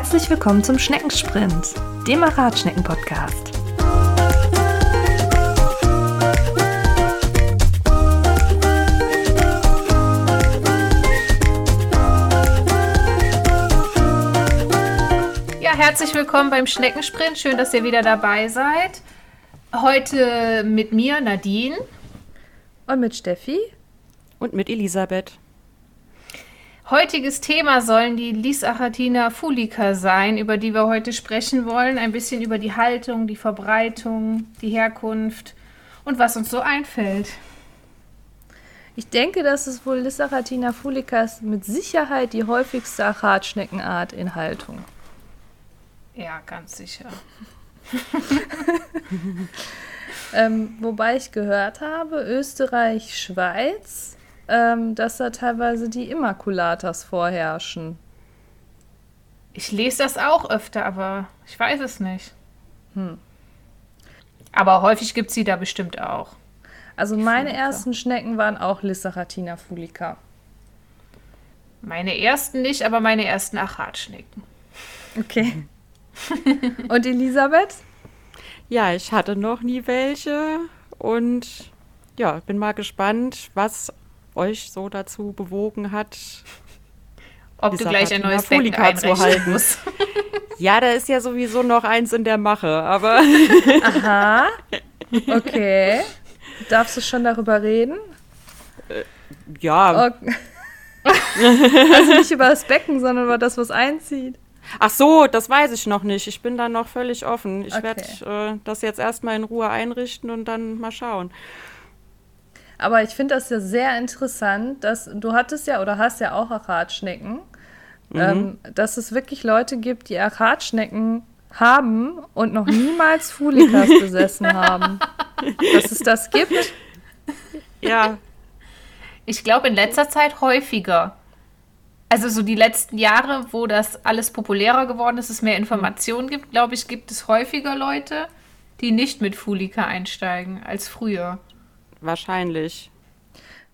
Herzlich willkommen zum Schneckensprint, dem Radschnecken-Podcast. Ja, herzlich willkommen beim Schneckensprint. Schön, dass ihr wieder dabei seid. Heute mit mir, Nadine. Und mit Steffi. Und mit Elisabeth. Heutiges Thema sollen die Lysachatina fulica sein, über die wir heute sprechen wollen. Ein bisschen über die Haltung, die Verbreitung, die Herkunft und was uns so einfällt. Ich denke, dass es wohl Lysachatina fulica ist mit Sicherheit die häufigste Achatschneckenart in Haltung. Ja, ganz sicher. ähm, wobei ich gehört habe, Österreich, Schweiz ähm, dass da teilweise die Immaculatas vorherrschen. Ich lese das auch öfter, aber ich weiß es nicht. Hm. Aber häufig gibt es sie da bestimmt auch. Also meine Fulica. ersten Schnecken waren auch Lissaratina fulica. Meine ersten nicht, aber meine ersten Achatschnecken. Okay. und Elisabeth? Ja, ich hatte noch nie welche und ja, bin mal gespannt, was euch so dazu bewogen hat, ob du gleich ein neues Becken zu halten musst. ja, da ist ja sowieso noch eins in der Mache, aber. Aha. Okay. Darfst du schon darüber reden? Äh, ja. Okay. also nicht über das Becken, sondern über das, was einzieht. Ach so, das weiß ich noch nicht. Ich bin da noch völlig offen. Ich okay. werde äh, das jetzt erstmal in Ruhe einrichten und dann mal schauen. Aber ich finde das ja sehr interessant, dass du hattest ja oder hast ja auch Achatschnecken, mhm. ähm, dass es wirklich Leute gibt, die Achatschnecken haben und noch niemals Fulikas besessen haben. Dass es das gibt. Ja. Ich glaube in letzter Zeit häufiger. Also so die letzten Jahre, wo das alles populärer geworden ist, es mehr Informationen gibt, glaube ich, gibt es häufiger Leute, die nicht mit Fulika einsteigen als früher. Wahrscheinlich.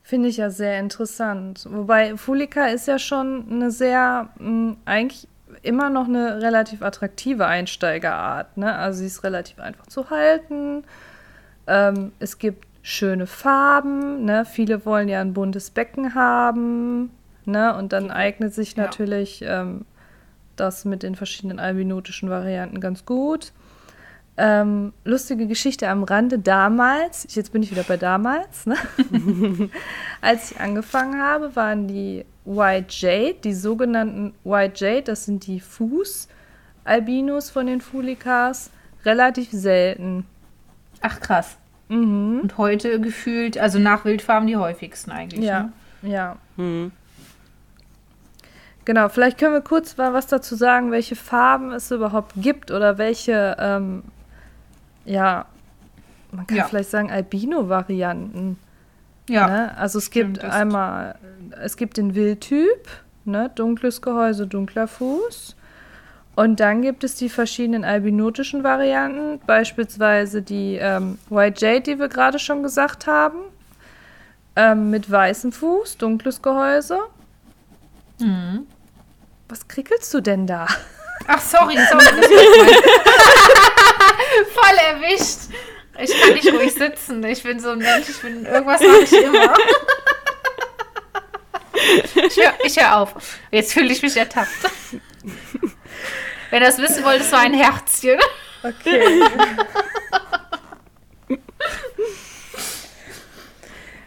Finde ich ja sehr interessant. Wobei Fulika ist ja schon eine sehr, mh, hm, eigentlich immer noch eine relativ attraktive Einsteigerart. Ne? Also sie ist relativ einfach zu halten. Ähm, es gibt schöne Farben. Ne? Viele wollen ja ein buntes Becken haben. Ne? Und dann eignet sich natürlich ja. ähm, das mit den verschiedenen albinotischen Varianten ganz gut. Ähm, lustige Geschichte am Rande damals, jetzt bin ich wieder bei damals, ne? als ich angefangen habe, waren die White Jade, die sogenannten White Jade, das sind die Fußalbinos von den Fulikas, relativ selten. Ach krass. Mhm. Und heute gefühlt, also nach Wildfarben die häufigsten eigentlich. Ja, ne? ja. Mhm. Genau, vielleicht können wir kurz mal was dazu sagen, welche Farben es überhaupt gibt oder welche ähm, ja, man kann ja. vielleicht sagen Albino-Varianten. Ja. Ne? Also es gibt Stimmt, einmal, es gibt den Wildtyp, ne? dunkles Gehäuse, dunkler Fuß. Und dann gibt es die verschiedenen albinotischen Varianten, beispielsweise die ähm, White Jade, die wir gerade schon gesagt haben, ähm, mit weißem Fuß, dunkles Gehäuse. Mhm. Was krickelst du denn da? Ach, sorry, sorry. Voll erwischt. Ich kann nicht ruhig sitzen. Ich bin so ein Mensch, ich bin irgendwas mache ich immer. Ich höre hör auf. Jetzt fühle ich mich ertappt. Wenn ihr das wissen wollt, es war ein Herzchen. Okay.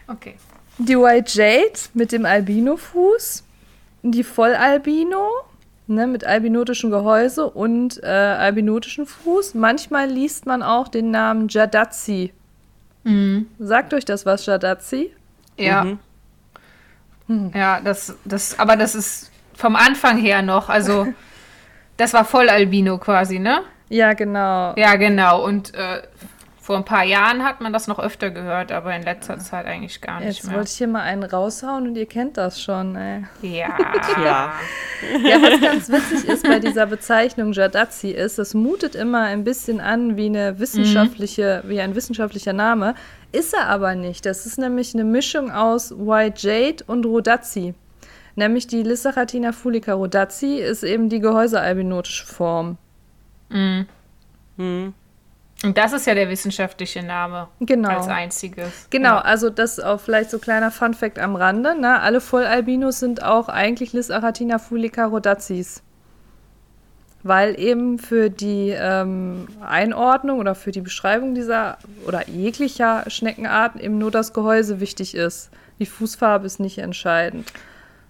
Okay. Die White Jade mit dem Albino-Fuß. Die Vollalbino ne, mit albinotischem Gehäuse und äh, albinotischen Fuß. Manchmal liest man auch den Namen Jadazi. Mhm. Sagt euch das was, Jadazi? Ja. Mhm. Hm. Ja, das, das, aber das ist vom Anfang her noch, also das war voll Albino quasi, ne? Ja, genau. Ja, genau. Und äh, vor ein paar Jahren hat man das noch öfter gehört, aber in letzter Zeit eigentlich gar nicht Jetzt mehr. Jetzt wollte ich hier mal einen raushauen und ihr kennt das schon, ey. Ja. ja. Ja, was ganz witzig ist bei dieser Bezeichnung Jadazi ist, es mutet immer ein bisschen an wie eine wissenschaftliche, mhm. wie ein wissenschaftlicher Name, ist er aber nicht. Das ist nämlich eine Mischung aus White Jade und Rodazi. Nämlich die Lissacharatina fulica rodazi ist eben die gehäusealbinotische Form. Mhm. Hm. Und das ist ja der wissenschaftliche Name. Genau. Als einziges. Genau, Ja. also das ist auch vielleicht so kleiner Funfact am Rande. Ne? Alle Vollalbinos sind auch eigentlich Lissaratina fulica rodazis. Weil eben für die ähm, Einordnung oder für die Beschreibung dieser oder jeglicher Schneckenarten eben nur das Gehäuse wichtig ist. Die Fußfarbe ist nicht entscheidend.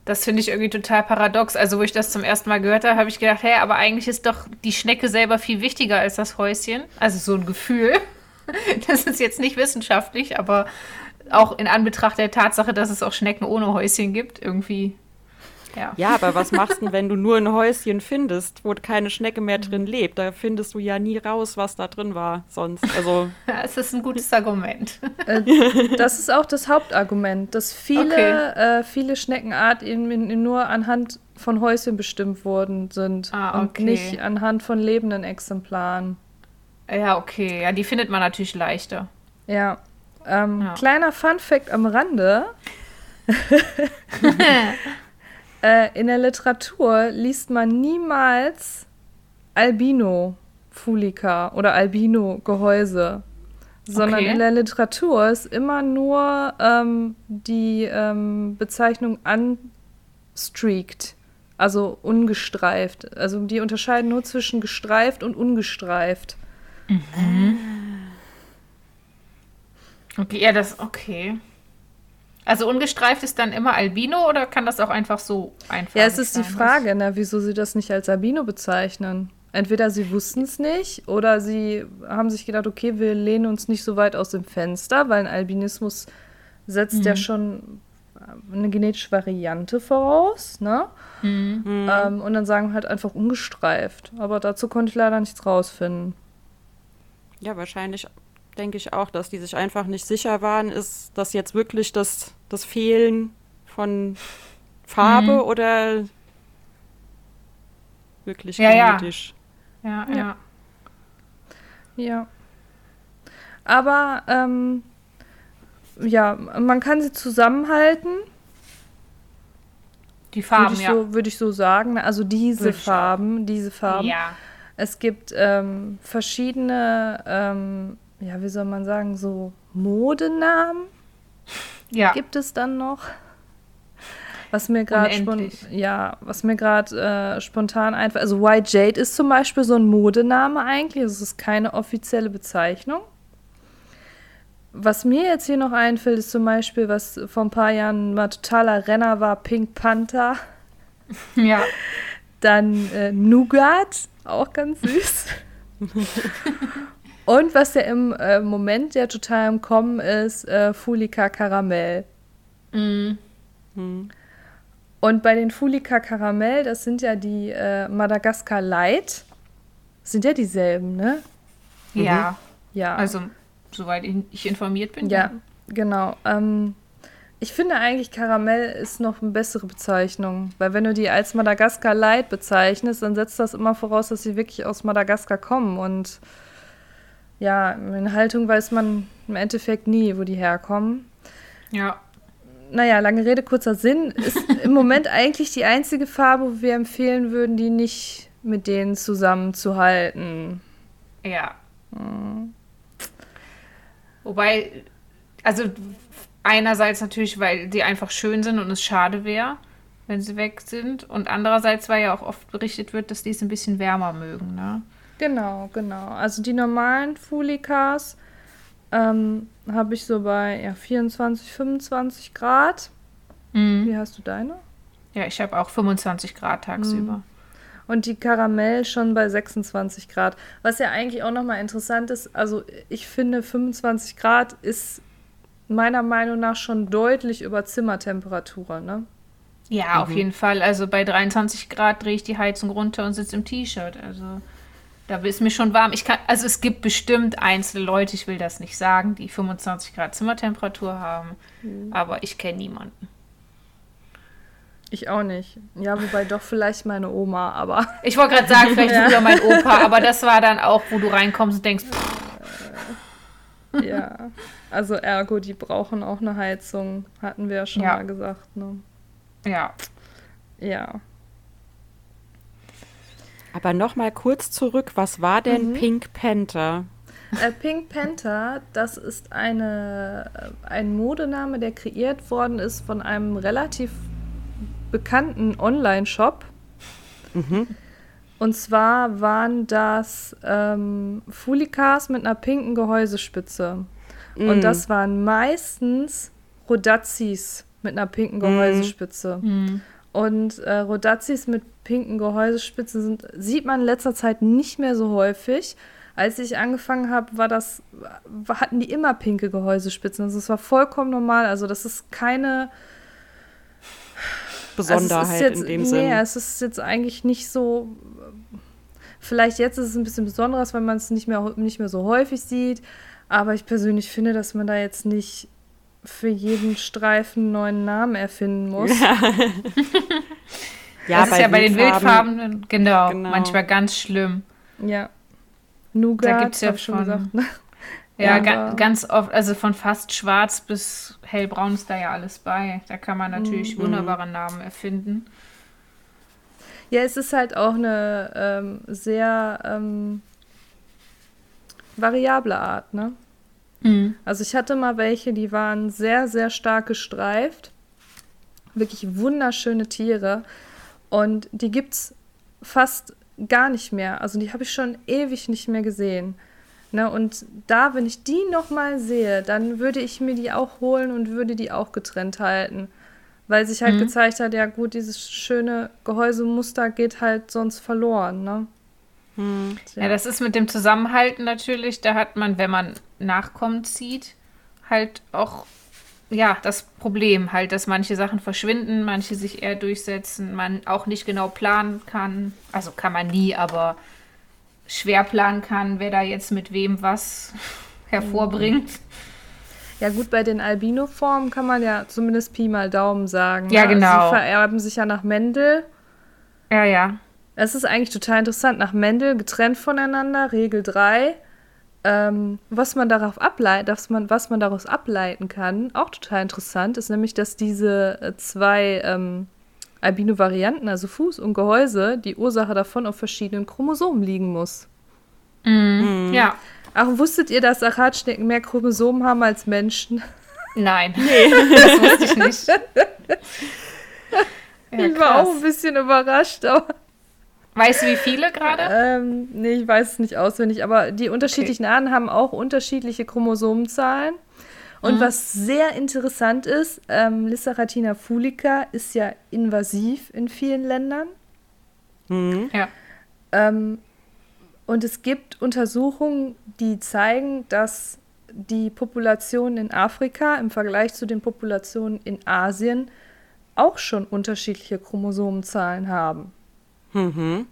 Das finde ich irgendwie total paradox. Also, wo ich das zum ersten Mal gehört habe, habe ich gedacht, hey, aber eigentlich ist doch die Schnecke selber viel wichtiger als das Häuschen. Also so ein Gefühl. Das ist jetzt nicht wissenschaftlich, aber auch in Anbetracht der Tatsache, dass es auch Schnecken ohne Häuschen gibt, irgendwie. Ja. Ja, aber was machst du, wenn du nur ein Häuschen findest, wo keine Schnecke mehr drin lebt? Da findest du ja nie raus, was da drin war sonst. Also, Es ist ein gutes Argument. Äh, das ist auch das Hauptargument, dass viele, Okay. äh, viele Schneckenarten eben in- in- nur anhand von Häuschen bestimmt worden sind Ah, und okay. nicht anhand von lebenden Exemplaren. Ja, okay. Ja, die findet man natürlich leichter. Ja. Ähm, Ja. Kleiner Fun-Fact am Rande. äh, in der Literatur liest man niemals Albino Fulica oder Albino Gehäuse, sondern Okay. in der Literatur ist immer nur ähm, die ähm, Bezeichnung unstreaked, also ungestreift. Also die unterscheiden nur zwischen gestreift und ungestreift. Okay, ja, das, okay. Also ungestreift ist dann immer Albino oder kann das auch einfach so einfach Ja, es ist die sein? Frage, ne, wieso sie das nicht als Albino bezeichnen. Entweder sie wussten es nicht oder sie haben sich gedacht, okay, wir lehnen uns nicht so weit aus dem Fenster, weil ein Albinismus setzt ja schon äh, eine genetische Variante voraus, ne? Ähm, und dann sagen wir halt einfach ungestreift. Aber dazu konnte ich leider nichts rausfinden. ja, wahrscheinlich denke ich auch, dass die sich einfach nicht sicher waren, ist das jetzt wirklich das, das Fehlen von Farbe Mhm. oder wirklich Ja, ja. genetisch? Ja, Ja. ja. Ja. Aber ähm, ja, man kann sie zusammenhalten. Die Würde Farben, ich, ja. so, würde ich so sagen. Also diese Würde. Farben, diese Farben. Ja. Es gibt ähm, verschiedene, ähm, ja, wie soll man sagen, so Modenamen Ja. gibt es dann noch. Was mir gerade spon ja, was mir gerade äh, spontan einfällt. Also White Jade ist zum Beispiel so ein Modename eigentlich. Es ist keine offizielle Bezeichnung. Was mir jetzt hier noch einfällt, ist zum Beispiel, was vor ein paar Jahren mal totaler Renner war, Pink Panther. ja. Dann äh, Nougat, auch ganz süß. Und was ja im äh, Moment ja total im Kommen ist, äh, Fulica Karamell. Mhm. Und bei den Fulica Karamell, das sind ja die äh, Madagaskar Light, sind ja dieselben, ne? Ja. Ja. Also, soweit ich- ich informiert bin. ja, genau. Ähm, ich finde eigentlich Karamell ist noch eine bessere Bezeichnung, weil wenn du die als Madagaskar Light bezeichnest, dann setzt das immer voraus, dass sie wirklich aus Madagaskar kommen und ja, in Haltung weiß man im Endeffekt nie, wo die herkommen. Ja. Naja, lange Rede, kurzer Sinn, ist im Moment eigentlich die einzige Farbe, wo wir empfehlen würden, die nicht mit denen zusammenzuhalten. Ja. Wobei, also einerseits natürlich, weil die einfach schön sind und es schade wäre, wenn sie weg sind. Und andererseits, weil ja auch oft berichtet wird, dass die es ein bisschen wärmer mögen, ne? Genau, genau. Also die normalen Fulikas ähm, habe ich so bei ja, 24, 25 Grad. Mhm. Wie hast du deine? Ja, ich habe auch 25 Grad tagsüber. Und die Karamell schon bei 26 Grad. Was ja eigentlich auch nochmal interessant ist, also ich finde 25 Grad ist meiner Meinung nach schon deutlich über Zimmertemperatur, ne? Ja, auf jeden Fall. Also bei 23 Grad drehe ich die Heizung runter und sitze im T-Shirt. Also da ist mir schon warm. Ich kann, also es gibt bestimmt einzelne Leute, ich will das nicht sagen, die 25 Grad Zimmertemperatur haben, aber ich kenne niemanden. Ich auch nicht. Ja, wobei doch vielleicht meine Oma, aber Ich wollte gerade sagen, vielleicht früher mein Opa, aber das war dann auch, wo du reinkommst und denkst, pff, ja. Also ergo, die brauchen auch eine Heizung, hatten wir ja schon Ja. mal gesagt, ne? ja. Ja. Aber noch mal kurz zurück, was war denn Mhm. Pink Panther? Äh, Pink Panther, das ist eine, äh, ein Modename, der kreiert worden ist von einem relativ bekannten Online-Shop. Und zwar waren das ähm, Fulikas mit einer pinken Gehäusespitze. Und Mm. das waren meistens Rodazis mit einer pinken Gehäusespitze. Und äh, Rodazis mit pinken Gehäusespitzen sind, sieht man in letzter Zeit nicht mehr so häufig. Als ich angefangen habe, war das, hatten die immer pinke Gehäusespitzen. Also es war vollkommen normal. Also das ist keine Besonderheit also jetzt, in dem nee, Sinn. es ist jetzt eigentlich nicht so. Vielleicht jetzt ist es ein bisschen besonderes, weil man es nicht mehr, nicht mehr so häufig sieht. Aber ich persönlich finde, dass man da jetzt nicht für jeden Streifen einen neuen Namen erfinden muss. Ja, das ist ja bei den Wildfarben, genau, Genau. manchmal ganz schlimm. Ja. Da Nougat, gibt's ja hab ich schon gesagt. Ja, Ja, ga ganz oft, also von fast schwarz bis hellbraun ist da ja alles bei. Da kann man natürlich Mhm. wunderbare Namen erfinden. Ja, es ist halt auch eine ähm, sehr ähm, variable Art, ne? Also ich hatte mal welche, die waren sehr, sehr stark gestreift. Wirklich wunderschöne Tiere. Und die gibt's fast gar nicht mehr. Also die habe ich schon ewig nicht mehr gesehen. Ne, und da, wenn ich die noch mal sehe, dann würde ich mir die auch holen und würde die auch getrennt halten. Weil sich halt gezeigt hat, ja gut, dieses schöne Gehäusemuster geht halt sonst verloren. Ne? Ja. das ist mit dem Zusammenhalten natürlich, da hat man, wenn man Nachkommen zieht, halt auch ja, das Problem halt, dass manche Sachen verschwinden, manche sich eher durchsetzen, man auch nicht genau planen kann. Also kann man nie, aber schwer planen kann, wer da jetzt mit wem was hervorbringt. Ja gut, bei den Albino-Formen kann man ja zumindest Pi mal Daumen sagen. Ja, ne? genau. Sie vererben sich ja nach Mendel. Ja, ja. Es ist eigentlich total interessant. Nach Mendel getrennt voneinander, Regel 3. Ähm, was man darauf ableitet, dass man, was man daraus ableiten kann, auch total interessant, ist nämlich, dass diese äh, zwei ähm, Albino-Varianten, also Fuß und Gehäuse, die Ursache davon auf verschiedenen Chromosomen liegen muss. Ja. Ach, wusstet ihr, dass Achatschnecken mehr Chromosomen haben als Menschen? Nein. Das wusste ich nicht. Ja, ich war auch ein bisschen überrascht, aber Weißt du, wie viele gerade? ähm, nee, ich weiß es nicht auswendig, aber die unterschiedlichen Arten haben auch unterschiedliche Chromosomenzahlen. Und Mhm. was sehr interessant ist, ähm, Lissaratina fulica ist ja invasiv in vielen Ländern. Ja. Ähm, und es gibt Untersuchungen, die zeigen, dass die Populationen in Afrika im Vergleich zu den Populationen in Asien auch schon unterschiedliche Chromosomenzahlen haben. Mhm.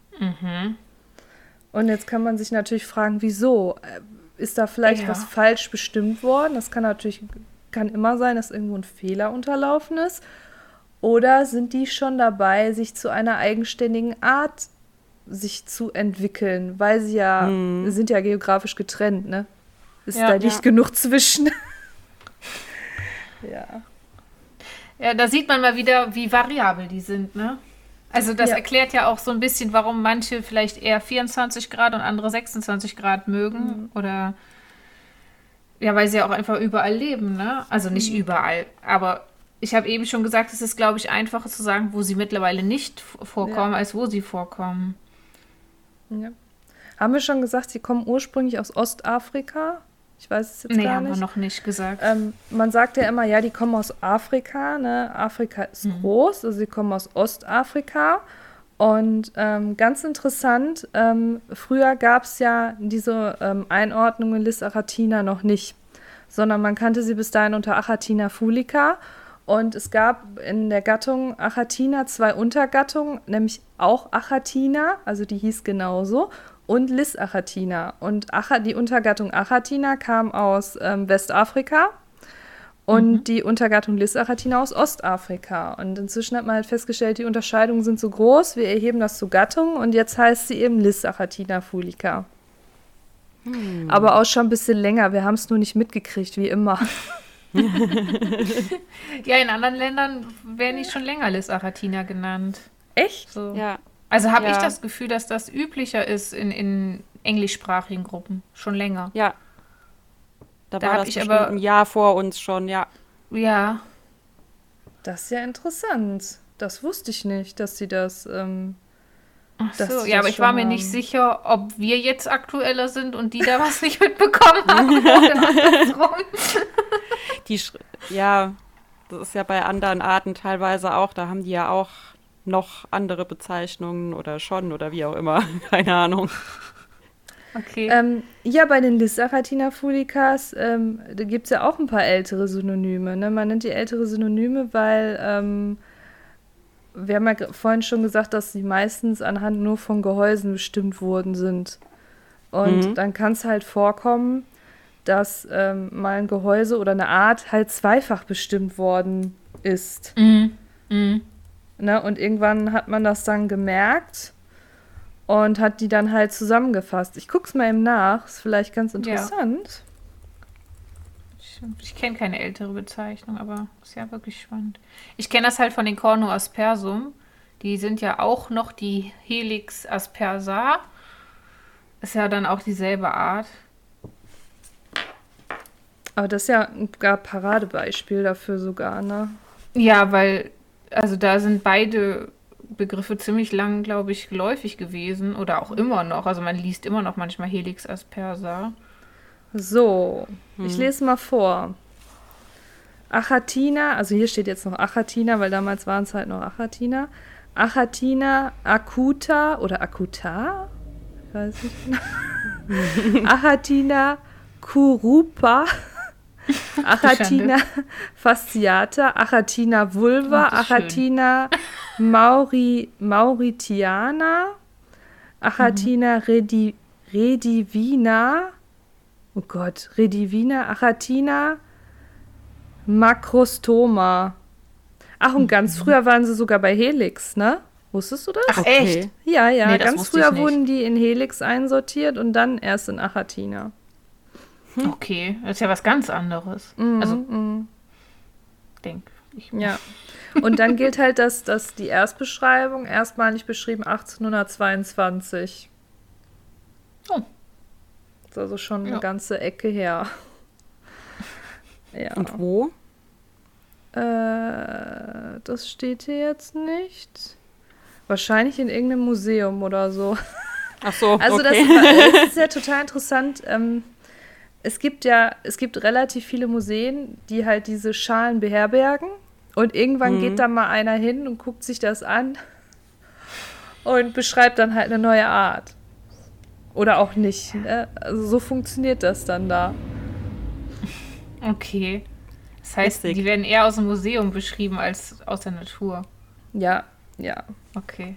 Und jetzt kann man sich natürlich fragen, wieso? Äh, Ist da vielleicht Ja. was falsch bestimmt worden? Das kann natürlich, kann immer sein, dass irgendwo ein Fehler unterlaufen ist. Oder sind die schon dabei, sich zu einer eigenständigen Art sich zu entwickeln, weil sie ja sind ja geografisch getrennt, ne? Ist Ja. da nicht Ja. genug zwischen? ja. Ja, da sieht man mal wieder, wie variabel die sind, ne? Also das Ja. erklärt ja auch so ein bisschen, warum manche vielleicht eher 24 Grad und andere 26 Grad mögen. Oder ja, weil sie ja auch einfach überall leben, ne? Also nicht überall, aber ich habe eben schon gesagt, es ist, glaube ich, einfacher zu sagen, wo sie mittlerweile nicht vorkommen, als wo sie vorkommen. ja. Haben wir schon gesagt, sie kommen ursprünglich aus Ostafrika? Ich weiß es jetzt Nee, gar haben nicht. wir noch nicht gesagt. Ähm, man sagt ja immer, ja, die kommen aus Afrika. Ne? Afrika ist groß, also sie kommen aus Ostafrika. Und ähm, ganz interessant, ähm, früher gab es ja diese ähm, Einordnung in Lis Aratina noch nicht, sondern man kannte sie bis dahin unter Achatina fulica. Und es gab in der Gattung Achatina zwei Untergattungen, nämlich auch Achatina, also die hieß genauso, und Lis Achatina. Und Acha, die Untergattung Achatina kam aus ähm, Westafrika und die Untergattung Lis Achatina aus Ostafrika. Und inzwischen hat man halt festgestellt, die Unterscheidungen sind so groß, wir erheben das zu Gattungen und jetzt heißt sie eben Lis Achatina fulica. Aber auch schon ein bisschen länger, wir haben es nur nicht mitgekriegt, wie immer. Ja, in anderen Ländern werden die schon länger Lis Aratina genannt. Echt? So. Ja. Also habe Ja. ich das Gefühl, dass das üblicher ist in, in englischsprachigen Gruppen. Schon länger. Ja. Da, Da war das ich bestimmt aber- ein Jahr vor uns schon, ja. Ja. Das ist ja interessant. Das wusste ich nicht, dass sie das. Ähm, Ach Dass so, sie ja, aber ich war mir haben. nicht sicher, ob wir jetzt aktueller sind und die da was nicht mitbekommen haben. Die, Sch- ja, das ist ja bei anderen Arten teilweise auch. Da haben die ja auch noch andere Bezeichnungen oder schon oder wie auch immer. Keine Ahnung. Okay. ähm, ja, bei den Lissaratina fulicas, ähm, da gibt es ja auch ein paar ältere Synonyme. Ne? Man nennt die ältere Synonyme, weil ähm, wir haben ja vorhin schon gesagt, dass sie meistens anhand nur von Gehäusen bestimmt worden sind. Und Mhm. dann kann es halt vorkommen, dass ähm, mal ein Gehäuse oder eine Art halt zweifach bestimmt worden ist. Mhm. Mhm. Ne? Und irgendwann hat man das dann gemerkt und hat die dann halt zusammengefasst. Ich guck's mal eben nach, ist vielleicht ganz interessant. Ich, ich kenne keine ältere Bezeichnung, aber ist ja wirklich spannend. Ich kenne das halt von den Corno aspersum. Die sind ja auch noch die Helix aspersa. Ist ja dann auch dieselbe Art. Aber das ist ja ein Paradebeispiel dafür sogar, ne? Ja, weil, also da sind beide Begriffe ziemlich lang, glaube ich, geläufig gewesen oder auch immer noch. Also man liest immer noch manchmal Helix aspersa. So, ich Hm. lese mal vor. Achatina, also hier steht jetzt noch Achatina, weil damals waren es halt noch Achatina. Achatina acuta oder acuta? Ich weiß nicht genau. Achatina curupa. Achatina fasciata, Achatina vulva, schön. Achatina mauri, mauritiana, Achatina redi, redivina, oh Gott, redivina, Achatina macrostoma. Ach, und ganz früher waren sie sogar bei Helix, ne? Wusstest du das? Ach, echt? Ja, ja, Nee, ganz früher wurden die in Helix einsortiert und dann erst in Achatina. Okay, das ist ja was ganz anderes. Mhm, Also, mhm. denk ich. Ja. Und dann gilt halt, dass, dass die Erstbeschreibung erstmalig beschrieben 1822. Oh. Das ist also schon Ja. eine ganze Ecke her. Ja. Und wo? Äh, das steht hier jetzt nicht. Wahrscheinlich in irgendeinem Museum oder so. Ach so, Also das, okay. das ist ja total interessant. Ähm, es gibt ja, es gibt relativ viele Museen, die halt diese Schalen beherbergen. Und irgendwann Mhm. geht da mal einer hin und guckt sich das an und beschreibt dann halt eine neue Art. Oder auch nicht. Ne? Also so funktioniert das dann da. Okay. Das heißt, Lustig. die werden eher aus dem Museum beschrieben als aus der Natur. Ja, ja. Okay.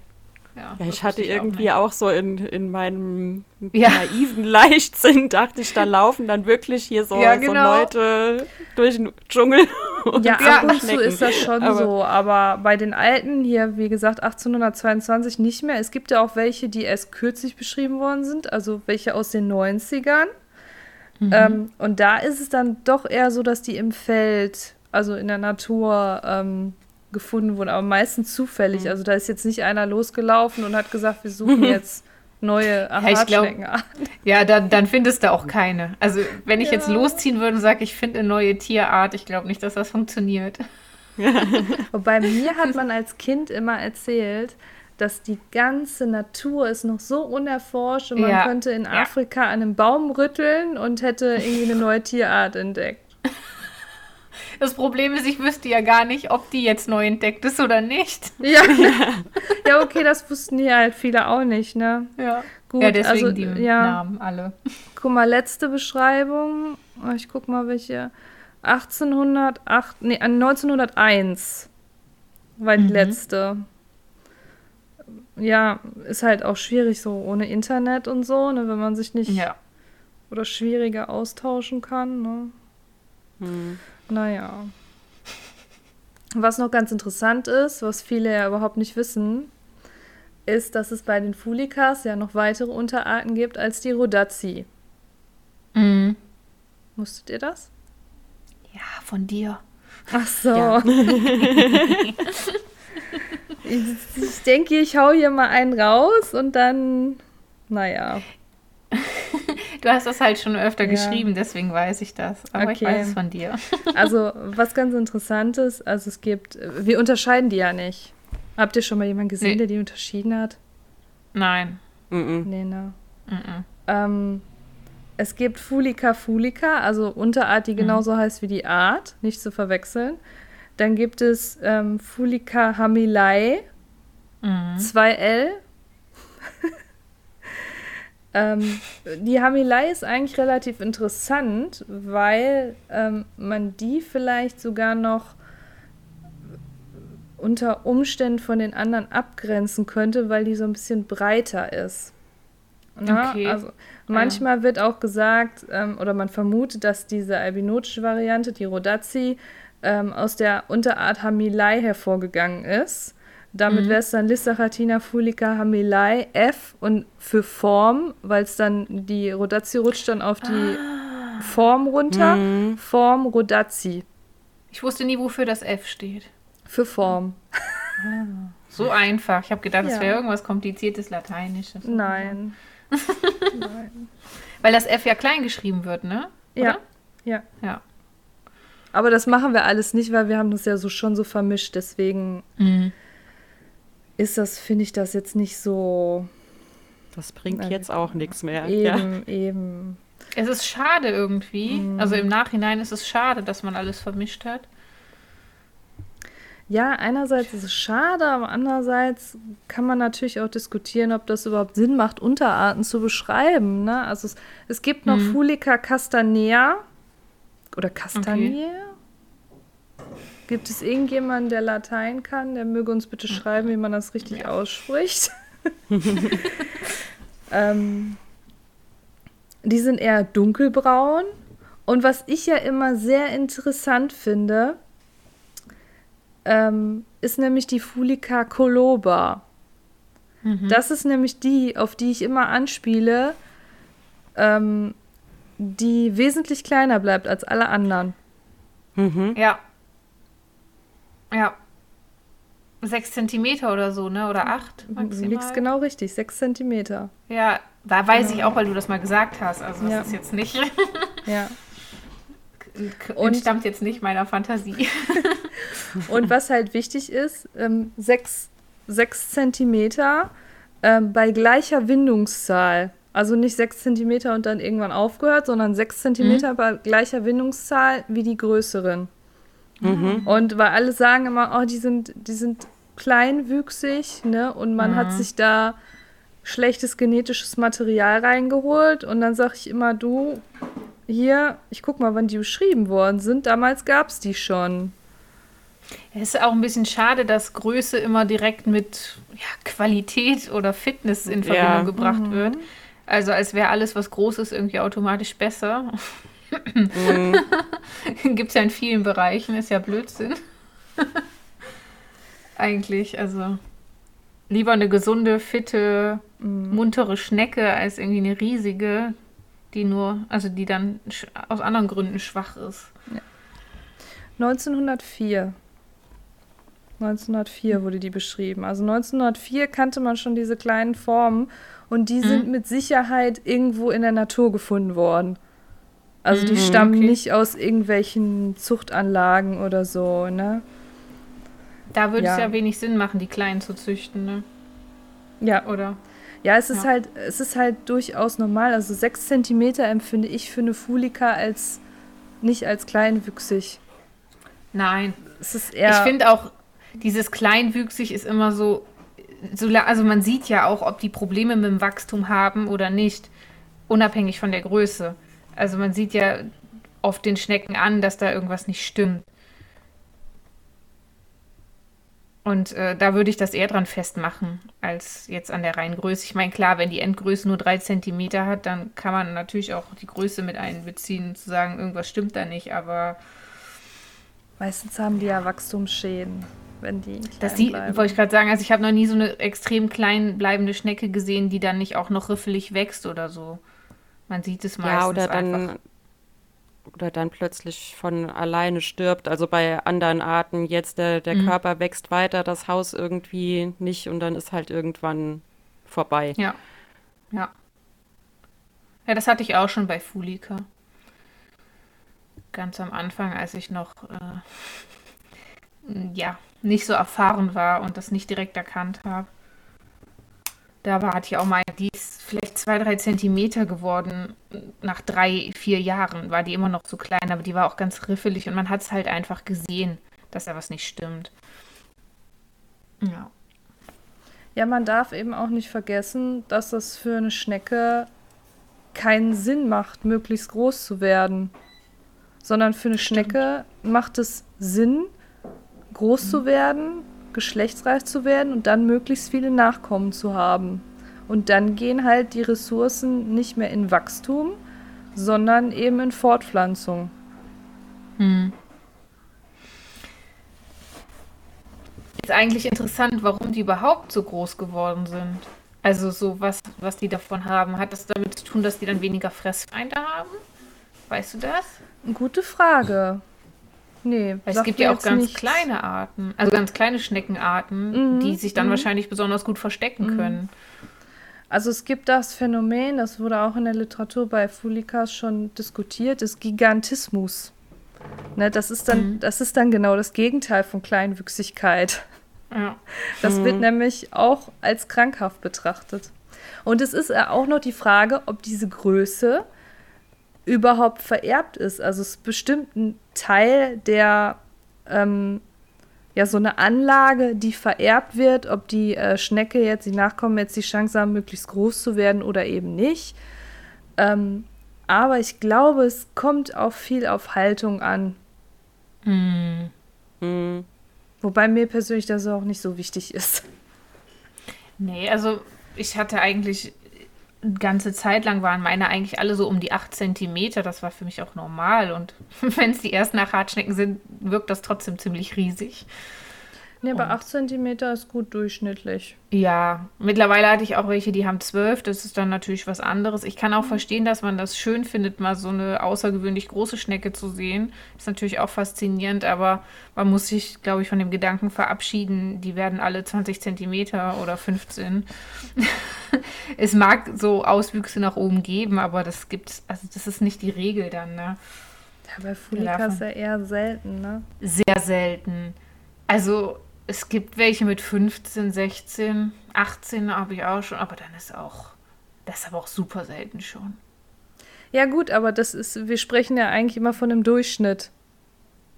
Ja, ich hatte irgendwie nicht. auch so in, in meinem Ja. naiven Leichtsinn, dachte ich, da laufen dann wirklich hier so, Ja, so genau. Leute durch den Dschungel. Und Ja, ab und zu ist das schon Aber- so, aber bei den alten hier, wie gesagt, 1822 nicht mehr. Es gibt ja auch welche, die erst kürzlich beschrieben worden sind, also welche aus den 90ern. Mhm. Ähm, und da ist es dann doch eher so, dass die im Feld, also in der Natur, ähm, gefunden wurden, aber meistens zufällig. Mhm. Also da ist jetzt nicht einer losgelaufen und hat gesagt, wir suchen jetzt neue glaub- Hartschneckenarten. Ja, dann, dann findest du auch keine. Also, wenn ich jetzt Ja. losziehen würde und sage, ich finde eine neue Tierart, ich glaube nicht, dass das funktioniert. Wobei mir hat man als Kind immer erzählt, dass die ganze Natur ist noch so unerforscht und man Ja, könnte in ja. Afrika an einem Baum rütteln und hätte irgendwie eine neue Tierart entdeckt. Das Problem ist, ich wüsste ja gar nicht, ob die jetzt neu entdeckt ist oder nicht. Ja, ja okay, das wussten hier halt viele auch nicht, ne? Ja, Gut, ja deswegen also, die ja. Namen alle. Guck mal, letzte Beschreibung. Ich guck mal, welche. 1808, nee, 1901 war die Mhm. letzte. Ja, ist halt auch schwierig so ohne Internet und so, ne, wenn man sich nicht Ja. oder schwieriger austauschen kann. Ne? Hm. Naja. Was noch ganz interessant ist, was viele ja überhaupt nicht wissen, ist, dass es bei den Fulicas ja noch weitere Unterarten gibt als die Rodazzi. Mhm. Wusstet ihr das? Ja, von dir. Ach so. Ja, ich, ich denke, ich hau hier mal einen raus und dann, naja. Du hast das halt schon öfter ja. geschrieben, deswegen weiß ich das. Aber okay. ich weiß es von dir. Also, was ganz interessantes, also es gibt, wir unterscheiden die ja nicht. Habt ihr schon mal jemanden gesehen, nee. der die unterschieden hat? Nein. Mm -mm. Nee, ne? Mm ähm, es gibt Fulica fulica, also Unterart, die mhm. genauso heißt wie die Art, nicht zu verwechseln. Dann gibt es ähm, Fulica hamilai, mhm. 2L. Ähm, die Hamilai ist eigentlich relativ interessant, weil ähm, man die vielleicht sogar noch unter Umständen von den anderen abgrenzen könnte, weil die so ein bisschen breiter ist. Na, okay. Also manchmal ja. wird auch gesagt, ähm, oder man vermutet, dass diese albinotische Variante, die Rodazzi, ähm, aus der Unterart Hamilai hervorgegangen ist. Damit mhm. wäre es dann Lissacharatina fulica Hamilai F und für Form, weil es dann die Rodazzi rutscht dann auf die ah. Form runter. Mhm. Form Rodazzi. Ich wusste nie, wofür das F steht. Für Form. Ah. So einfach. Ich habe gedacht, es ja. wäre irgendwas kompliziertes Lateinisches. Nein. Nein. Weil das F ja klein geschrieben wird, ne? Oder? Ja. Ja. Ja. Aber das machen wir alles nicht, weil wir haben das ja so schon so vermischt. Deswegen mhm. Ist das, finde ich, das jetzt nicht so. Das bringt jetzt auch nichts mehr. Eben, ja. eben. Es ist schade irgendwie. Mhm. Also im Nachhinein ist es schade, dass man alles vermischt hat. Ja, einerseits ist es schade, aber andererseits kann man natürlich auch diskutieren, ob das überhaupt Sinn macht, Unterarten zu beschreiben. Ne? Also es, es gibt noch mhm. Fulica castanea oder Castanier. Okay. Gibt es irgendjemanden, der Latein kann? Der möge uns bitte schreiben, wie man das richtig ja. ausspricht. ähm, die sind eher dunkelbraun. Und was ich ja immer sehr interessant finde, ähm, ist nämlich die Fulica coloba. Mhm. Das ist nämlich die, auf die ich immer anspiele, ähm, die wesentlich kleiner bleibt als alle anderen. Mhm. Ja. Ja. Sechs Zentimeter oder so, ne? Oder acht maximal. Du liegst genau richtig, sechs Zentimeter. Ja, da weiß genau. ich auch, weil du das mal gesagt hast. Also das ja. ist jetzt nicht. ja. Und stammt jetzt nicht meiner Fantasie. und was halt wichtig ist, ähm, sechs, sechs Zentimeter ähm, bei gleicher Windungszahl. Also nicht sechs Zentimeter und dann irgendwann aufgehört, sondern sechs Zentimeter mhm. bei gleicher Windungszahl wie die größeren. Mhm. Und weil alle sagen immer, oh, die sind, die sind kleinwüchsig, ne? Und man mhm. hat sich da schlechtes genetisches Material reingeholt. Und dann sage ich immer, du, hier, ich guck mal, wann die beschrieben worden sind. Damals gab es die schon. Es ist auch ein bisschen schade, dass Größe immer direkt mit ja, Qualität oder Fitness in Verbindung ja. gebracht mhm. wird. Also als wäre alles, was groß ist, irgendwie automatisch besser. Mhm. Gibt es ja in vielen Bereichen, ist ja Blödsinn. Eigentlich, also lieber eine gesunde, fitte, mhm. muntere Schnecke als irgendwie eine riesige, die nur, also die dann aus anderen Gründen schwach ist. Ja. 1904. 1904 wurde die beschrieben. Also 1904 kannte man schon diese kleinen Formen und die mhm. sind mit Sicherheit irgendwo in der Natur gefunden worden. Also die mhm, stammen okay. nicht aus irgendwelchen Zuchtanlagen oder so, ne? Da würde ja. es ja wenig Sinn machen, die Kleinen zu züchten, ne? Ja. Oder? Ja, es ist ja. halt, es ist halt durchaus normal. Also sechs Zentimeter empfinde ich für eine Fulika als nicht als kleinwüchsig. Nein. Es ist eher. Ich finde auch, dieses kleinwüchsig ist immer so, so, also man sieht ja auch, ob die Probleme mit dem Wachstum haben oder nicht, unabhängig von der Größe. Also man sieht ja oft den Schnecken an, dass da irgendwas nicht stimmt. Und äh, da würde ich das eher dran festmachen, als jetzt an der reinen Größe. Ich meine, klar, wenn die Endgröße nur drei Zentimeter hat, dann kann man natürlich auch die Größe mit einbeziehen, zu sagen, irgendwas stimmt da nicht, aber. Meistens haben die ja Wachstumsschäden, wenn die. Das die, wollte ich gerade sagen, also ich habe noch nie so eine extrem klein bleibende Schnecke gesehen, die dann nicht auch noch riffelig wächst oder so. Man sieht es meistens. Ja, oder dann. Einfach. oder dann plötzlich von alleine stirbt. Also bei anderen Arten jetzt der, der mhm. Körper wächst weiter, das Haus irgendwie nicht und dann ist halt irgendwann vorbei. Ja. Ja. Ja, das hatte ich auch schon bei Fulika. Ganz am Anfang, als ich noch äh, ja, nicht so erfahren war und das nicht direkt erkannt habe. Da war, hatte ich auch mal, die ist vielleicht zwei, drei Zentimeter geworden. Nach drei, vier Jahren war die immer noch so klein, aber die war auch ganz riffelig und man hat es halt einfach gesehen, dass da was nicht stimmt. Ja. Ja, man darf eben auch nicht vergessen, dass es für eine Schnecke keinen Sinn macht, möglichst groß zu werden. Sondern für eine. Schnecke macht es Sinn, groß mhm. zu werden, geschlechtsreif zu werden und dann möglichst viele Nachkommen zu haben. Und dann gehen halt die Ressourcen nicht mehr in Wachstum, sondern eben in Fortpflanzung. Hm. Ist eigentlich interessant, warum die überhaupt so groß geworden sind. Also so was, was die davon haben. Hat das damit zu tun, dass die dann weniger Fressfeinde haben? Weißt du das? Gute Frage. Nee, es gibt ja auch ganz nichts. kleine Arten, also ganz kleine Schneckenarten, mhm. die sich dann mhm. wahrscheinlich besonders gut verstecken mhm. können. Also es gibt das Phänomen, das wurde auch in der Literatur bei Fulikas schon diskutiert, des Gigantismus. Ne, das, ist dann, mhm. das ist dann genau das Gegenteil von Kleinwüchsigkeit. Ja. Das wird mhm. nämlich auch als krankhaft betrachtet. Und es ist auch noch die Frage, ob diese Größe überhaupt vererbt ist. Also es ist bestimmt ein Teil der, ähm, ja, so eine Anlage, die vererbt wird, ob die äh, Schnecke jetzt, die Nachkommen jetzt die Chance haben, möglichst groß zu werden oder eben nicht. Ähm, aber ich glaube, es kommt auch viel auf Haltung an. Mm. Mm. Wobei mir persönlich das auch nicht so wichtig ist. Nee, also ich hatte eigentlich ganze Zeit lang waren meine eigentlich alle so um die 8 Zentimeter. Das war für mich auch normal. Und wenn es die ersten Achatschnecken sind, wirkt das trotzdem ziemlich riesig. Nee, aber 8 cm ist gut durchschnittlich. Ja, mittlerweile hatte ich auch welche, die haben 12. Das ist dann natürlich was anderes. Ich kann auch mhm. verstehen, dass man das schön findet, mal so eine außergewöhnlich große Schnecke zu sehen. Ist natürlich auch faszinierend, aber man muss sich, glaube ich, von dem Gedanken verabschieden, die werden alle 20 cm oder 15. es mag so Auswüchse nach oben geben, aber das gibt also das ist nicht die Regel dann, ne? Ja, bei Fulika ist ja eher selten, ne? Sehr selten. Also es gibt welche mit 15, 16, 18 habe ich auch schon, aber dann ist auch, das ist aber auch super selten schon. Ja, gut, aber das ist, wir sprechen ja eigentlich immer von einem Durchschnitt.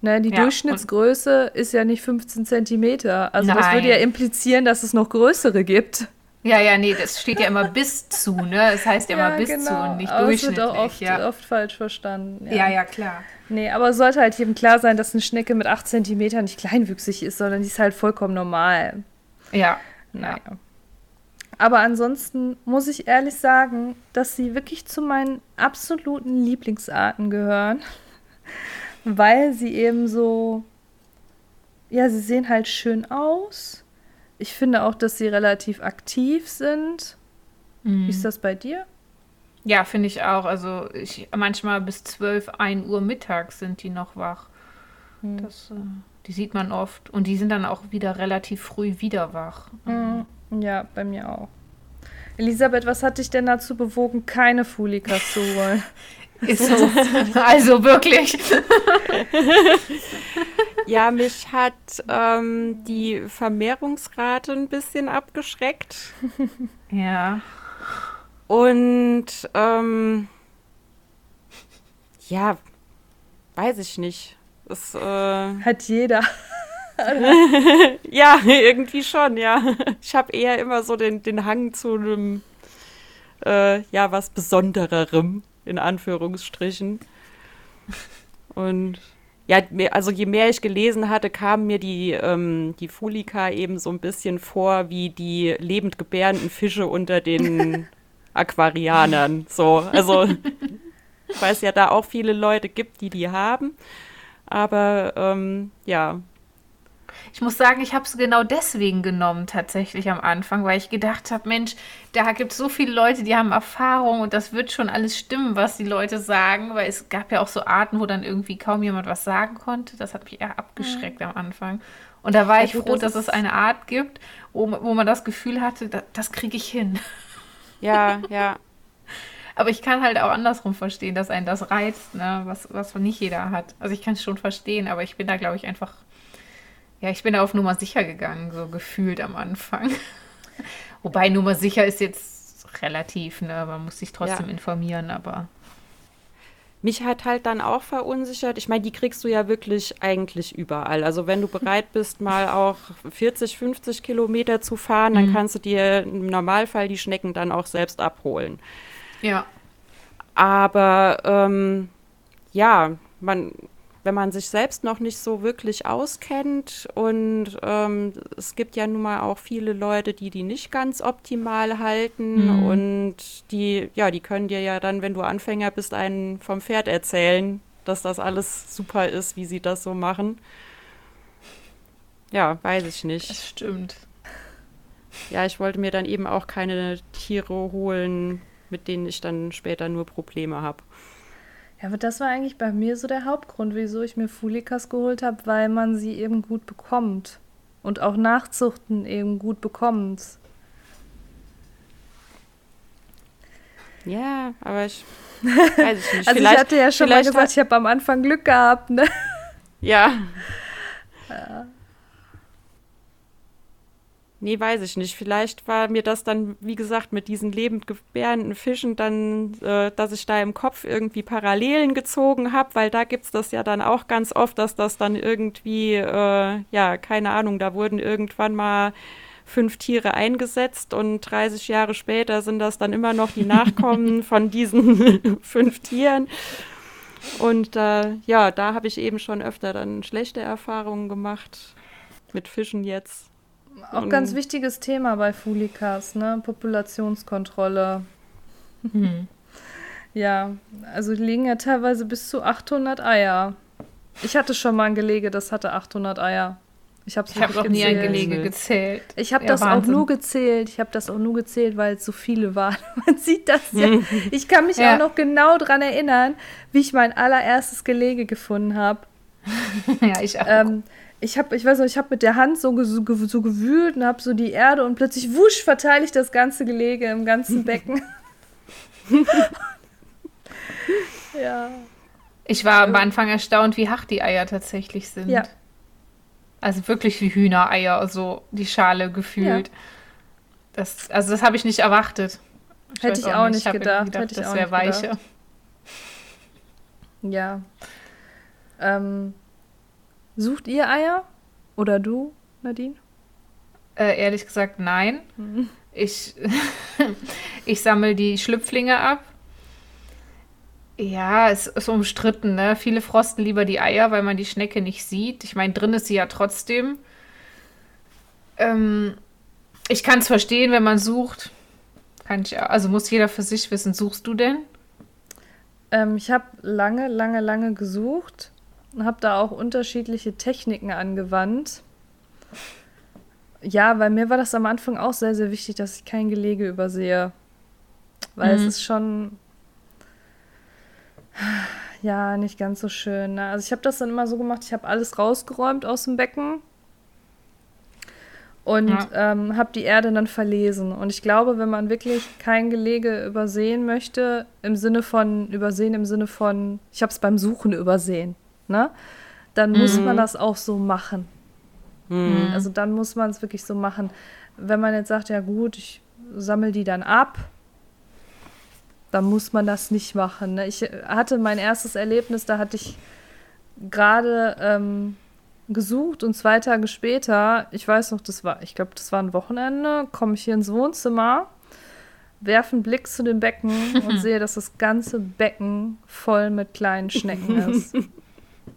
Ne, die ja, Durchschnittsgröße ist ja nicht 15 Zentimeter. Also Nein. das würde ja implizieren, dass es noch größere gibt. Ja, ja, nee, das steht ja immer bis zu, ne? Das heißt ja, ja immer bis genau. zu und nicht aber durchschnittlich. Das wird auch oft, ja. oft falsch verstanden. Ja. ja, ja, klar. Nee, aber es sollte halt jedem klar sein, dass eine Schnecke mit 8 cm nicht kleinwüchsig ist, sondern die ist halt vollkommen normal. Ja. Naja. Aber ansonsten muss ich ehrlich sagen, dass sie wirklich zu meinen absoluten Lieblingsarten gehören. Weil sie eben so. Ja, sie sehen halt schön aus. Ich finde auch, dass sie relativ aktiv sind. Mhm. Wie ist das bei dir? Ja, finde ich auch. Also ich, manchmal bis 12, 1 Uhr mittags sind die noch wach. Hm. Das, äh, die sieht man oft. Und die sind dann auch wieder relativ früh wieder wach. Hm. Ja, bei mir auch. Elisabeth, was hat dich denn dazu bewogen, keine Fulikas zu holen? Ist so. also wirklich. ja, mich hat ähm, die Vermehrungsrate ein bisschen abgeschreckt. Ja. Und ähm, ja, weiß ich nicht. Das, äh, Hat jeder. ja, irgendwie schon, ja. Ich habe eher immer so den, den Hang zu einem, äh, ja, was Besondererem, in Anführungsstrichen. Und ja, also je mehr ich gelesen hatte, kamen mir die, ähm, die Fulika eben so ein bisschen vor wie die lebend gebärenden Fische unter den Aquarianern. So, also ich weiß ja, da auch viele Leute gibt, die die haben. Aber ähm, ja. Ich muss sagen, ich habe es genau deswegen genommen, tatsächlich am Anfang, weil ich gedacht habe, Mensch, da gibt es so viele Leute, die haben Erfahrung und das wird schon alles stimmen, was die Leute sagen, weil es gab ja auch so Arten, wo dann irgendwie kaum jemand was sagen konnte. Das hat mich eher abgeschreckt mhm. am Anfang. Und da war ja, ich gut, froh, das dass es eine Art gibt, wo, wo man das Gefühl hatte, da, das kriege ich hin. Ja, ja. Aber ich kann halt auch andersrum verstehen, dass einen das reizt, ne? was, was nicht jeder hat. Also ich kann es schon verstehen, aber ich bin da, glaube ich, einfach, ja, ich bin da auf Nummer sicher gegangen, so gefühlt am Anfang. Wobei Nummer sicher ist jetzt relativ, ne? Man muss sich trotzdem ja. informieren, aber. Mich hat halt dann auch verunsichert. Ich meine, die kriegst du ja wirklich eigentlich überall. Also wenn du bereit bist, mal auch 40, 50 Kilometer zu fahren, dann mhm. kannst du dir im Normalfall die Schnecken dann auch selbst abholen. Ja. Aber ähm, ja, man, wenn man sich selbst noch nicht so wirklich auskennt und ähm, es gibt ja nun mal auch viele Leute, die die nicht ganz optimal halten mhm. und die, ja, die können dir ja dann, wenn du Anfänger bist, einen vom Pferd erzählen, dass das alles super ist, wie sie das so machen. Ja, weiß ich nicht. Das stimmt. Ja, ich wollte mir dann eben auch keine Tiere holen, mit denen ich dann später nur Probleme habe. Ja, aber das war eigentlich bei mir so der Hauptgrund, wieso ich mir Fulikas geholt habe, weil man sie eben gut bekommt. Und auch Nachzuchten eben gut bekommt. Ja, aber ich weiß ich nicht. also ich hatte ja schon mal gesagt, ich habe am Anfang Glück gehabt, ne? Ja. ja. Nee, weiß ich nicht. Vielleicht war mir das dann, wie gesagt, mit diesen lebend gebärenden Fischen dann, äh, dass ich da im Kopf irgendwie Parallelen gezogen habe, weil da gibt es das ja dann auch ganz oft, dass das dann irgendwie, äh, ja, keine Ahnung, da wurden irgendwann mal fünf Tiere eingesetzt und 30 Jahre später sind das dann immer noch die Nachkommen von diesen fünf Tieren. Und äh, ja, da habe ich eben schon öfter dann schlechte Erfahrungen gemacht mit Fischen jetzt. Auch ganz wichtiges Thema bei Fulikas, ne? Populationskontrolle. Mhm. Ja, also die legen ja teilweise bis zu 800 Eier. Ich hatte schon mal ein Gelege, das hatte 800 Eier. Ich habe hab noch nie ein Gelege gezählt. Ich habe ja, das Wahnsinn. auch nur gezählt. Ich habe das auch nur gezählt, weil es so viele waren. Man sieht das ja. Ich kann mich ja. auch noch genau daran erinnern, wie ich mein allererstes Gelege gefunden habe. ja, ich auch. Ähm, ich habe, ich weiß noch, ich habe mit der Hand so, so, so gewühlt und habe so die Erde und plötzlich wusch verteile ich das ganze Gelege im ganzen Becken. ja. Ich war am Anfang erstaunt, wie hart die Eier tatsächlich sind. Ja. Also wirklich wie Hühnereier, so die Schale gefühlt. Ja. Das, also das habe ich nicht erwartet. Ich Hätte ich auch nicht, nicht gedacht. gedacht. Hätte ich das wäre weicher. Ja. Ähm, Sucht ihr Eier? Oder du, Nadine? Äh, ehrlich gesagt, nein. Mhm. Ich, ich sammle die Schlüpflinge ab. Ja, es ist umstritten, ne? Viele frosten lieber die Eier, weil man die Schnecke nicht sieht. Ich meine, drin ist sie ja trotzdem. Ähm, ich kann es verstehen, wenn man sucht. Kann ich, also muss jeder für sich wissen. Suchst du denn? Ähm, ich habe lange, lange, lange gesucht habe da auch unterschiedliche Techniken angewandt. Ja, weil mir war das am Anfang auch sehr, sehr wichtig, dass ich kein Gelege übersehe. Weil mhm. es ist schon, ja, nicht ganz so schön. Ne? Also ich habe das dann immer so gemacht, ich habe alles rausgeräumt aus dem Becken und ja. ähm, habe die Erde dann verlesen. Und ich glaube, wenn man wirklich kein Gelege übersehen möchte, im Sinne von, übersehen im Sinne von, ich habe es beim Suchen übersehen ne? Dann mhm. muss man mhm. das auch so machen. Mhm. Also dann muss man es wirklich so machen. Wenn man jetzt sagt, ja gut, ich sammle die dann ab, dann muss man das nicht machen. Ne? Ich hatte mein erstes Erlebnis, da hatte ich gerade ähm, gesucht und zwei Tage später, ich weiß noch, das war, ich glaube, das war ein Wochenende, komme ich hier ins Wohnzimmer, werfe einen Blick zu dem Becken und sehe, dass das ganze Becken voll mit kleinen Schnecken ist.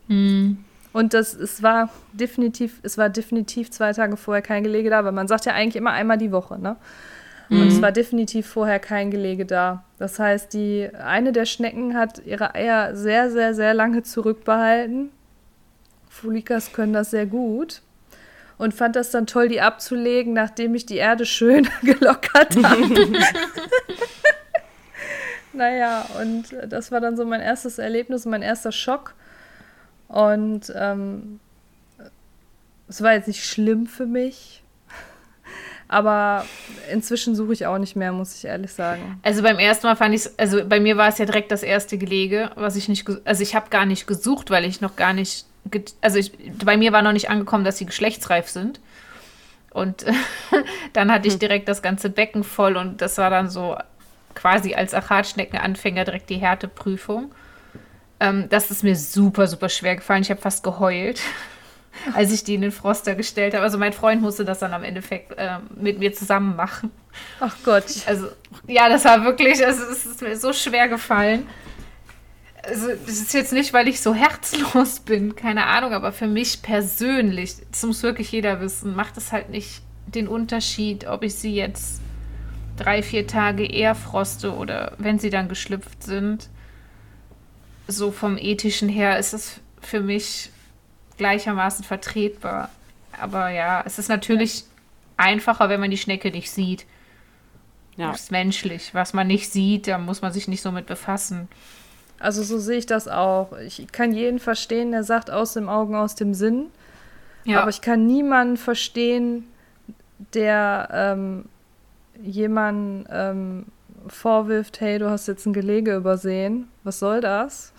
Mhm. Und das, es war definitiv, es war definitiv zwei Tage vorher kein Gelege da, weil man sagt ja eigentlich immer einmal die Woche, ne? Und mhm. es war definitiv vorher kein Gelege da. Das heißt, die eine der Schnecken hat ihre Eier sehr, sehr, sehr lange zurückbehalten. Fulikas können das sehr gut. und fand das dann toll, die abzulegen, nachdem ich die Erde schön gelockert habe. naja, und das war dann so mein erstes Erlebnis, mein erster Schock. Und ähm, es war jetzt nicht schlimm für mich. Aber inzwischen suche ich auch nicht mehr, muss ich ehrlich sagen. Also beim ersten Mal fand ich es, also bei mir war es ja direkt das erste Gelege, was ich nicht, also ich habe gar nicht gesucht, weil ich noch gar nicht, also ich, bei mir war noch nicht angekommen, dass sie geschlechtsreif sind. Und dann hatte ich hm. direkt das ganze Becken voll und das war dann so quasi als Achatschneckenanfänger direkt die Härteprüfung. Ähm, das ist mir super, super schwer gefallen. Ich habe fast geheult als ich die in den Froster gestellt habe. Also mein Freund musste das dann am Endeffekt äh, mit mir zusammen machen. Ach Gott. Also ja, das war wirklich, also es ist mir so schwer gefallen. Also es ist jetzt nicht, weil ich so herzlos bin, keine Ahnung, aber für mich persönlich, das muss wirklich jeder wissen, macht es halt nicht den Unterschied, ob ich sie jetzt drei, vier Tage eher froste oder wenn sie dann geschlüpft sind. So vom ethischen her ist es für mich gleichermaßen vertretbar. Aber ja, es ist natürlich einfacher, wenn man die Schnecke nicht sieht. Ja. Das ist menschlich. Was man nicht sieht, da muss man sich nicht so mit befassen. Also so sehe ich das auch. Ich kann jeden verstehen, der sagt aus dem Augen, aus dem Sinn. Ja. Aber ich kann niemanden verstehen, der ähm, jemanden ähm, vorwirft, hey, du hast jetzt ein Gelege übersehen. Was soll das?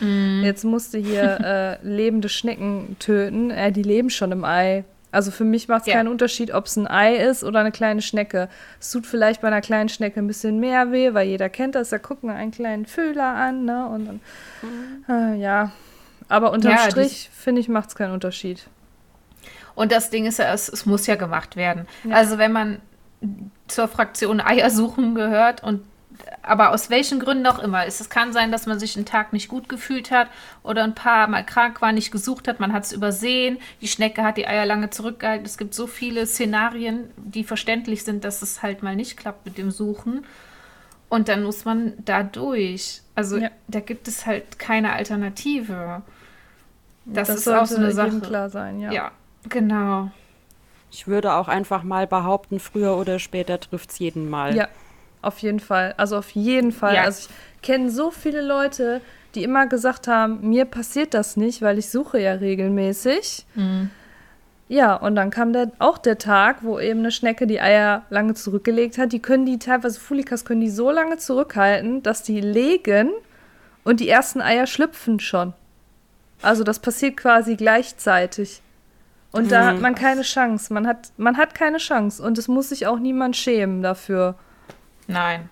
Mhm. Jetzt musste hier äh, lebende Schnecken töten. Äh, die leben schon im Ei. Also für mich macht es ja. keinen Unterschied, ob es ein Ei ist oder eine kleine Schnecke. Es tut vielleicht bei einer kleinen Schnecke ein bisschen mehr weh, weil jeder kennt das. Da gucken wir einen kleinen Fühler an, ne? Und dann, mhm. äh, ja. Aber unterm ja, Strich, finde ich, macht es keinen Unterschied. Und das Ding ist ja, es, es muss ja gemacht werden. Ja. Also wenn man zur Fraktion Eiersuchen gehört und aber aus welchen Gründen auch immer. Es kann sein, dass man sich einen Tag nicht gut gefühlt hat oder ein paar Mal krank war, nicht gesucht hat, man hat es übersehen, die Schnecke hat die Eier lange zurückgehalten. Es gibt so viele Szenarien, die verständlich sind, dass es halt mal nicht klappt mit dem Suchen. Und dann muss man da durch. Also ja. da gibt es halt keine Alternative. Das, das ist auch so eine Sache. klar sein, ja. Ja, genau. Ich würde auch einfach mal behaupten, früher oder später trifft es jeden Mal. Ja, auf jeden Fall. Also auf jeden Fall. Ja. Also ich kenne so viele Leute, die immer gesagt haben, mir passiert das nicht, weil ich suche ja regelmäßig. Mhm. Ja, und dann kam der, auch der Tag, wo eben eine Schnecke die Eier lange zurückgelegt hat. Die können die teilweise, Fulikas können die so lange zurückhalten, dass die legen und die ersten Eier schlüpfen schon. Also das passiert quasi gleichzeitig. Und da hat mhm. man keine Chance. Man hat, man hat keine Chance. Und es muss sich auch niemand schämen dafür. Nein.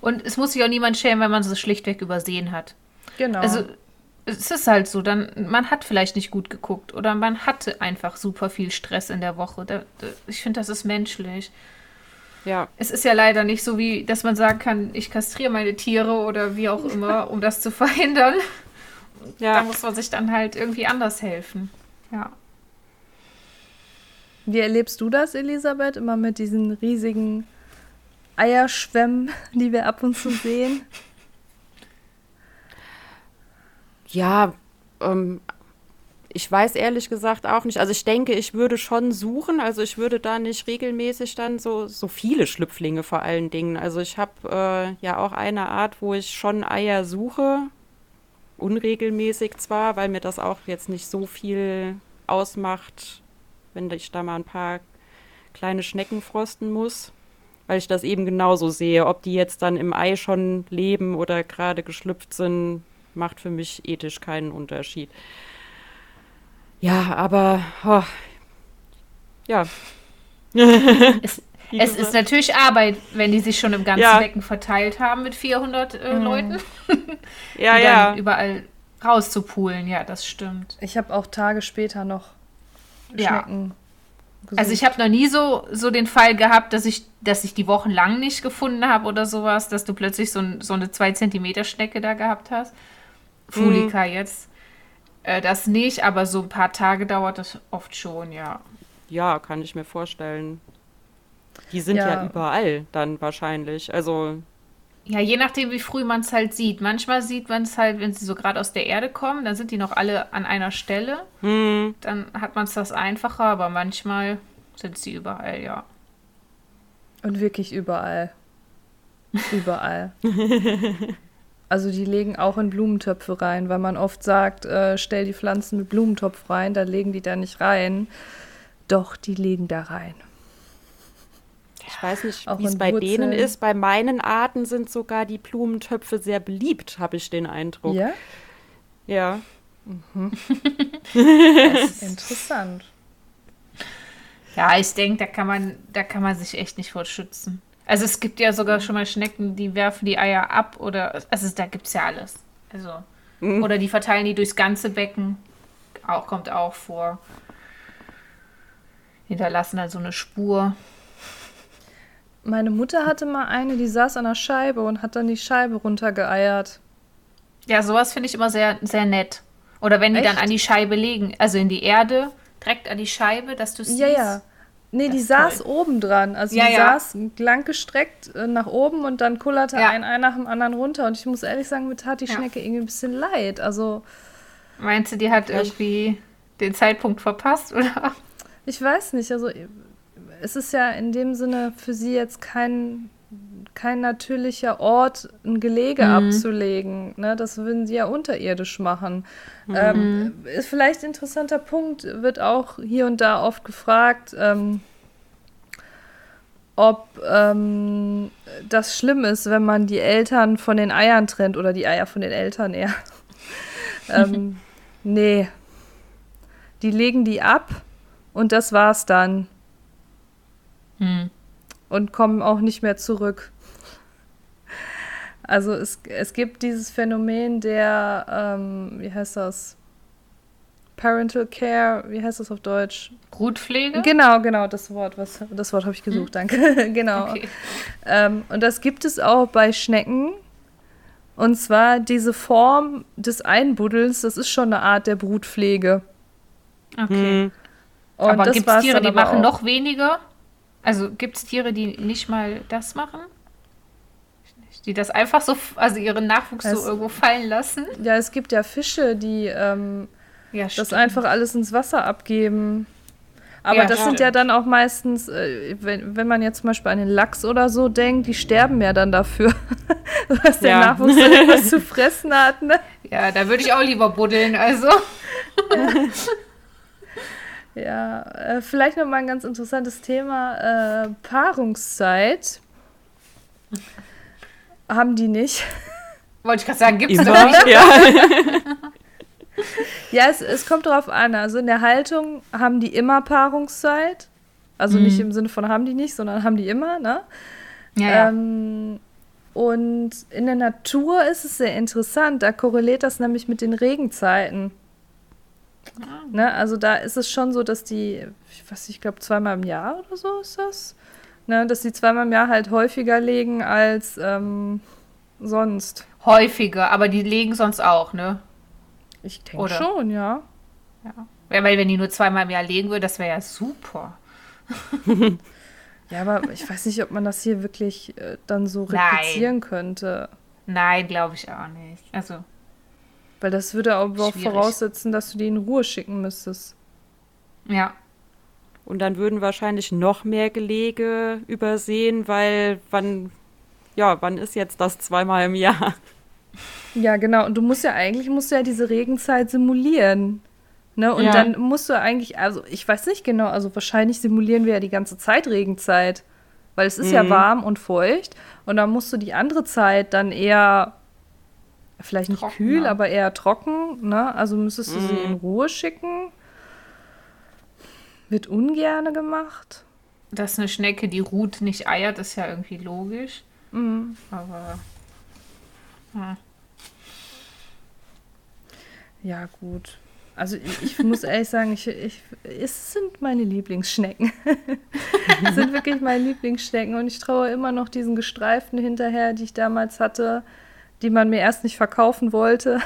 Und es muss sich auch niemand schämen, wenn man es schlichtweg übersehen hat. Genau. Also es ist halt so, dann man hat vielleicht nicht gut geguckt oder man hatte einfach super viel Stress in der Woche. Da, da, ich finde, das ist menschlich. Ja. Es ist ja leider nicht so, wie dass man sagen kann, ich kastriere meine Tiere oder wie auch immer, um das zu verhindern. Ja. Da muss man sich dann halt irgendwie anders helfen. Ja. Wie erlebst du das, Elisabeth, immer mit diesen riesigen Eierschwämmen, die wir ab und zu sehen? Ja, ähm, ich weiß ehrlich gesagt auch nicht. Also ich denke, ich würde schon suchen. Also ich würde da nicht regelmäßig dann so, so viele Schlüpflinge vor allen Dingen. Also ich habe äh, ja auch eine Art, wo ich schon Eier suche. Unregelmäßig zwar, weil mir das auch jetzt nicht so viel ausmacht, wenn ich da mal ein paar kleine Schnecken frosten muss weil ich das eben genauso sehe. Ob die jetzt dann im Ei schon leben oder gerade geschlüpft sind, macht für mich ethisch keinen Unterschied. Ja, aber oh, ja. es, es ist natürlich Arbeit, wenn die sich schon im ganzen ja. Becken verteilt haben mit 400 äh, mhm. Leuten. ja, ja. Überall rauszupulen, ja, das stimmt. Ich habe auch Tage später noch Schnecken ja. Also ich habe noch nie so, so den Fall gehabt, dass ich, dass ich die Wochen lang nicht gefunden habe oder sowas, dass du plötzlich so, so eine 2 cm Schnecke da gehabt hast. Fulika mhm. jetzt. Äh, das nicht, aber so ein paar Tage dauert das oft schon, ja. Ja, kann ich mir vorstellen. Die sind ja, ja überall dann wahrscheinlich. Also Ja, je nachdem, wie früh man es halt sieht. Manchmal sieht man es halt, wenn sie so gerade aus der Erde kommen, dann sind die noch alle an einer Stelle. Hm. Dann hat man es das einfacher, aber manchmal sind sie überall, ja. Und wirklich überall. Überall. Also die legen auch in Blumentöpfe rein, weil man oft sagt, äh, stell die Pflanzen mit Blumentopf rein, da legen die da nicht rein. Doch, die legen da rein. Ich weiß nicht, wie es bei Wurzeln. denen ist. Bei meinen Arten sind sogar die Blumentöpfe sehr beliebt, habe ich den Eindruck. Ja? Ja. Interessant. Ja, ich denke, da kann man, da kann man sich echt nicht vor schützen. Also es gibt ja sogar schon mal Schnecken, die werfen die Eier ab oder also da gibt es ja alles. Also Mhm. oder die verteilen die durchs ganze Becken. Auch kommt auch vor. Hinterlassen dann so eine Spur. Meine Mutter hatte mal eine, die saß an der Scheibe und hat dann die Scheibe runtergeeiert. Ja, sowas finde ich immer sehr, sehr nett. Oder wenn die dann Echt? an die Scheibe legen, also in die Erde, direkt an die Scheibe, dass du siehst. Ja, ja. Nee, Das die saß toll. oben dran. Also Ja, die ja. saß lang gestreckt äh, nach oben und dann kullerte Ja. ein ein nach dem anderen runter. Und ich muss ehrlich sagen, mir tat die. Schnecke irgendwie ein bisschen leid. Also Meinst du, die hat irgendwie den Zeitpunkt verpasst, oder? ich weiß nicht. Also es ist ja in dem Sinne für sie jetzt kein, kein natürlicher Ort, ein Gelege Mhm. abzulegen. Ne? Das würden sie ja unterirdisch machen. Ähm, ist vielleicht ein interessanter Punkt, wird auch hier und da oft gefragt, ähm, ob ähm, das schlimm ist, wenn man die Eltern von den Eiern trennt oder die Eier von den Eltern eher. ähm, nee. Die legen die ab und das war's dann Hm. und kommen auch nicht mehr zurück. Also es, es gibt dieses Phänomen der, ähm, wie heißt das? Parental Care, wie heißt das auf Deutsch? Brutpflege? Genau, genau, das Wort, was, das Wort habe ich gesucht, danke. genau. Okay. Ähm, und das gibt es auch bei Schnecken. Und zwar diese Form des Einbuddels, das ist schon eine Art der Brutpflege. okay. Hm. Und aber das gibt es Tiere, die machen auch. noch weniger? Also gibt es Tiere, die nicht mal das machen? Die das einfach so, also ihren Nachwuchs Es- so irgendwo fallen lassen? Ja, es gibt ja Fische, die ähm, Ja, das einfach alles ins Wasser abgeben. Aber Ja, das sind stimmt. ja dann auch meistens, äh, wenn, wenn man jetzt zum Beispiel an den Lachs oder so denkt, die sterben ja dann dafür, dass der Ja. Nachwuchs etwas zu fressen hat. Ne? Ja, da würde ich auch lieber buddeln, also. Ja, äh, vielleicht noch mal ein ganz interessantes Thema. Äh, Paarungszeit haben die nicht. Wollte ich gerade sagen, gibt es nicht. Ja. Ja, es, es kommt darauf an. Also in der Haltung haben die immer Paarungszeit. Also nicht im Sinne von haben die nicht, sondern haben die immer, ne? Ja, ja. Ähm, und in der Natur ist es sehr interessant. Da korreliert das nämlich mit den Regenzeiten. Ne? Also da ist es schon so, dass die, ich weiß nicht, ich glaube zweimal im Jahr oder so ist das. Ne? Dass die zweimal im Jahr halt häufiger legen als ähm, sonst. Häufiger, aber die legen sonst auch, ne? Ich denke schon, ja. Ja. ja. Weil wenn die nur zweimal im Jahr legen würde, das wäre ja super. Ja, aber ich weiß nicht, ob man das hier wirklich äh, dann so Nein. replizieren könnte. Nein, glaube ich auch nicht. Also, Weil das würde aber auch Schwierig. voraussetzen, dass du die in Ruhe schicken müsstest. ja. Und dann würden wahrscheinlich noch mehr Gelege übersehen, weil wann, ja, wann ist jetzt das zweimal im Jahr? Ja, genau. Und du musst ja eigentlich musst du ja diese Regenzeit simulieren. Ne? Und Ja. dann musst du eigentlich, also ich weiß nicht genau, also wahrscheinlich simulieren wir ja die ganze Zeit Regenzeit. Weil es ist ja Mhm. warm und feucht. Und dann musst du die andere Zeit dann eher, vielleicht nicht Trockener. kühl, aber eher trocken. Ne? Also müsstest du sie Mhm. in Ruhe schicken. Wird ungerne gemacht. Dass eine Schnecke, die ruht, nicht eiert, ist ja irgendwie logisch. Mhm. Aber. Ja. Ja, gut. Also ich, ich muss ehrlich sagen, ich, ich, es sind meine Lieblingsschnecken. es sind wirklich meine Lieblingsschnecken und ich traue immer noch diesen Gestreiften hinterher, die ich damals hatte, die man mir erst nicht verkaufen wollte.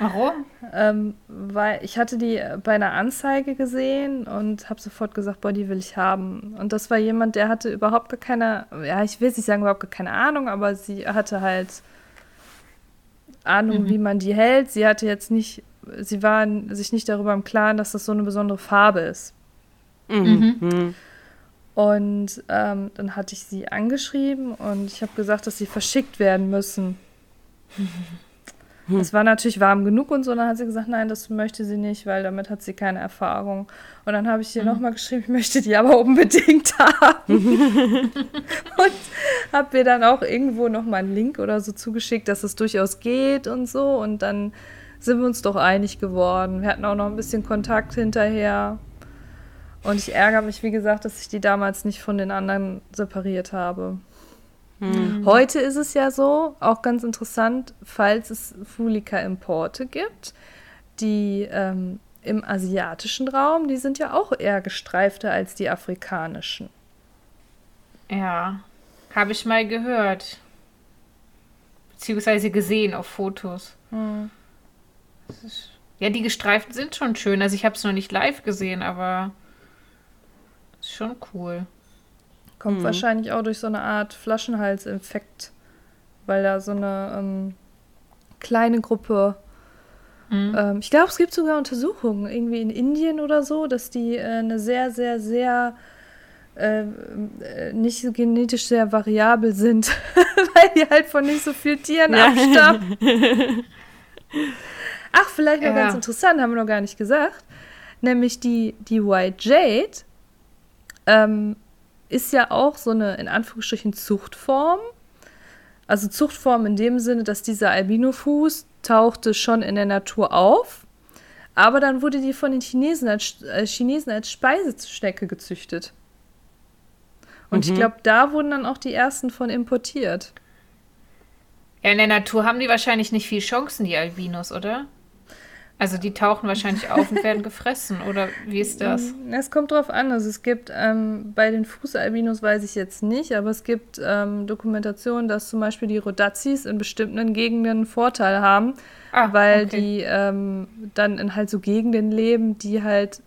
Warum? Ähm, weil ich hatte die bei einer Anzeige gesehen und habe sofort gesagt, boah, die will ich haben. Und das war jemand, der hatte überhaupt gar keine, ja, ich will nicht sagen überhaupt gar keine Ahnung, aber sie hatte halt Ahnung, Mhm. wie man die hält. Sie hatte jetzt nicht, sie war sich nicht darüber im Klaren, dass das so eine besondere Farbe ist. Mhm. Mhm. Und ähm, dann hatte ich sie angeschrieben und ich habe gesagt, dass sie verschickt werden müssen. Es war natürlich warm genug und so. Dann hat sie gesagt, nein, das möchte sie nicht, weil damit hat sie keine Erfahrung. Und dann habe ich ihr nochmal geschrieben, ich möchte die aber unbedingt haben. und habe ihr dann auch irgendwo nochmal einen Link oder so zugeschickt, dass es durchaus geht und so. Und dann sind wir uns doch einig geworden. Wir hatten auch noch ein bisschen Kontakt hinterher. Und ich ärgere mich, wie gesagt, dass ich die damals nicht von den anderen separiert habe. Heute ist es ja so, auch ganz interessant, falls es Fulika-Importe gibt, die ähm, im asiatischen Raum, die sind ja auch eher gestreifter als die afrikanischen. Ja, habe ich mal gehört. Beziehungsweise gesehen auf Fotos. Das ist, ja, die gestreiften sind schon schön. Also ich habe es noch nicht live gesehen, aber ist schon cool. Kommt Mhm. wahrscheinlich auch durch so eine Art Flaschenhalsinfekt, weil da so eine ähm, kleine Gruppe Mhm. Ähm, ich glaube, es gibt sogar Untersuchungen, irgendwie in Indien oder so, dass die äh, eine sehr, sehr, sehr äh, äh, nicht so genetisch sehr variabel sind, weil die halt von nicht so vielen Tieren Ja. abstammen. Ach, vielleicht noch Ja. ganz interessant, haben wir noch gar nicht gesagt. Nämlich die, die White Jade ähm, ist ja auch so eine, in Anführungsstrichen, Zuchtform. Also Zuchtform in dem Sinne, dass dieser Albinofuß tauchte schon in der Natur auf, aber dann wurde die von den Chinesen als, äh, Chinesen als Speiseschnecke gezüchtet. Und ich Mhm. glaube, da wurden dann auch die ersten von importiert. Ja, in der Natur haben die wahrscheinlich nicht viel Chancen, die Albinos, oder? Also die tauchen wahrscheinlich auf und werden gefressen, oder wie ist das? Mm, Es kommt drauf an. Also es gibt ähm, bei den Fußalbinos weiß ich jetzt nicht, aber es gibt ähm, Dokumentationen, dass zum Beispiel die Rodazis in bestimmten Gegenden einen Vorteil haben, Ah, weil okay. die ähm, dann in halt so Gegenden leben, die halt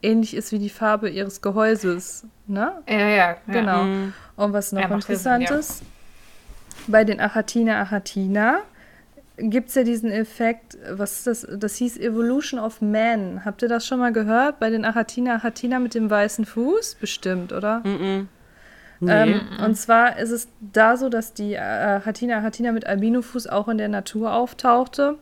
ähnlich ist wie die Farbe ihres Gehäuses. Ne? Ja, ja, ja. Genau. Mhm. Und was noch ja interessant Sinn, ja. ist, bei den Achatina achatina gibt es ja diesen Effekt, was ist das? Das hieß Evolution of Man. Habt ihr das schon mal gehört? Bei den Achatina achatina mit dem weißen Fuß? Bestimmt, oder? Mhm. Nee. Ähm, und zwar ist es da so, dass die äh, Hatina Hatina mit Albinofuß auch in der Natur auftauchte.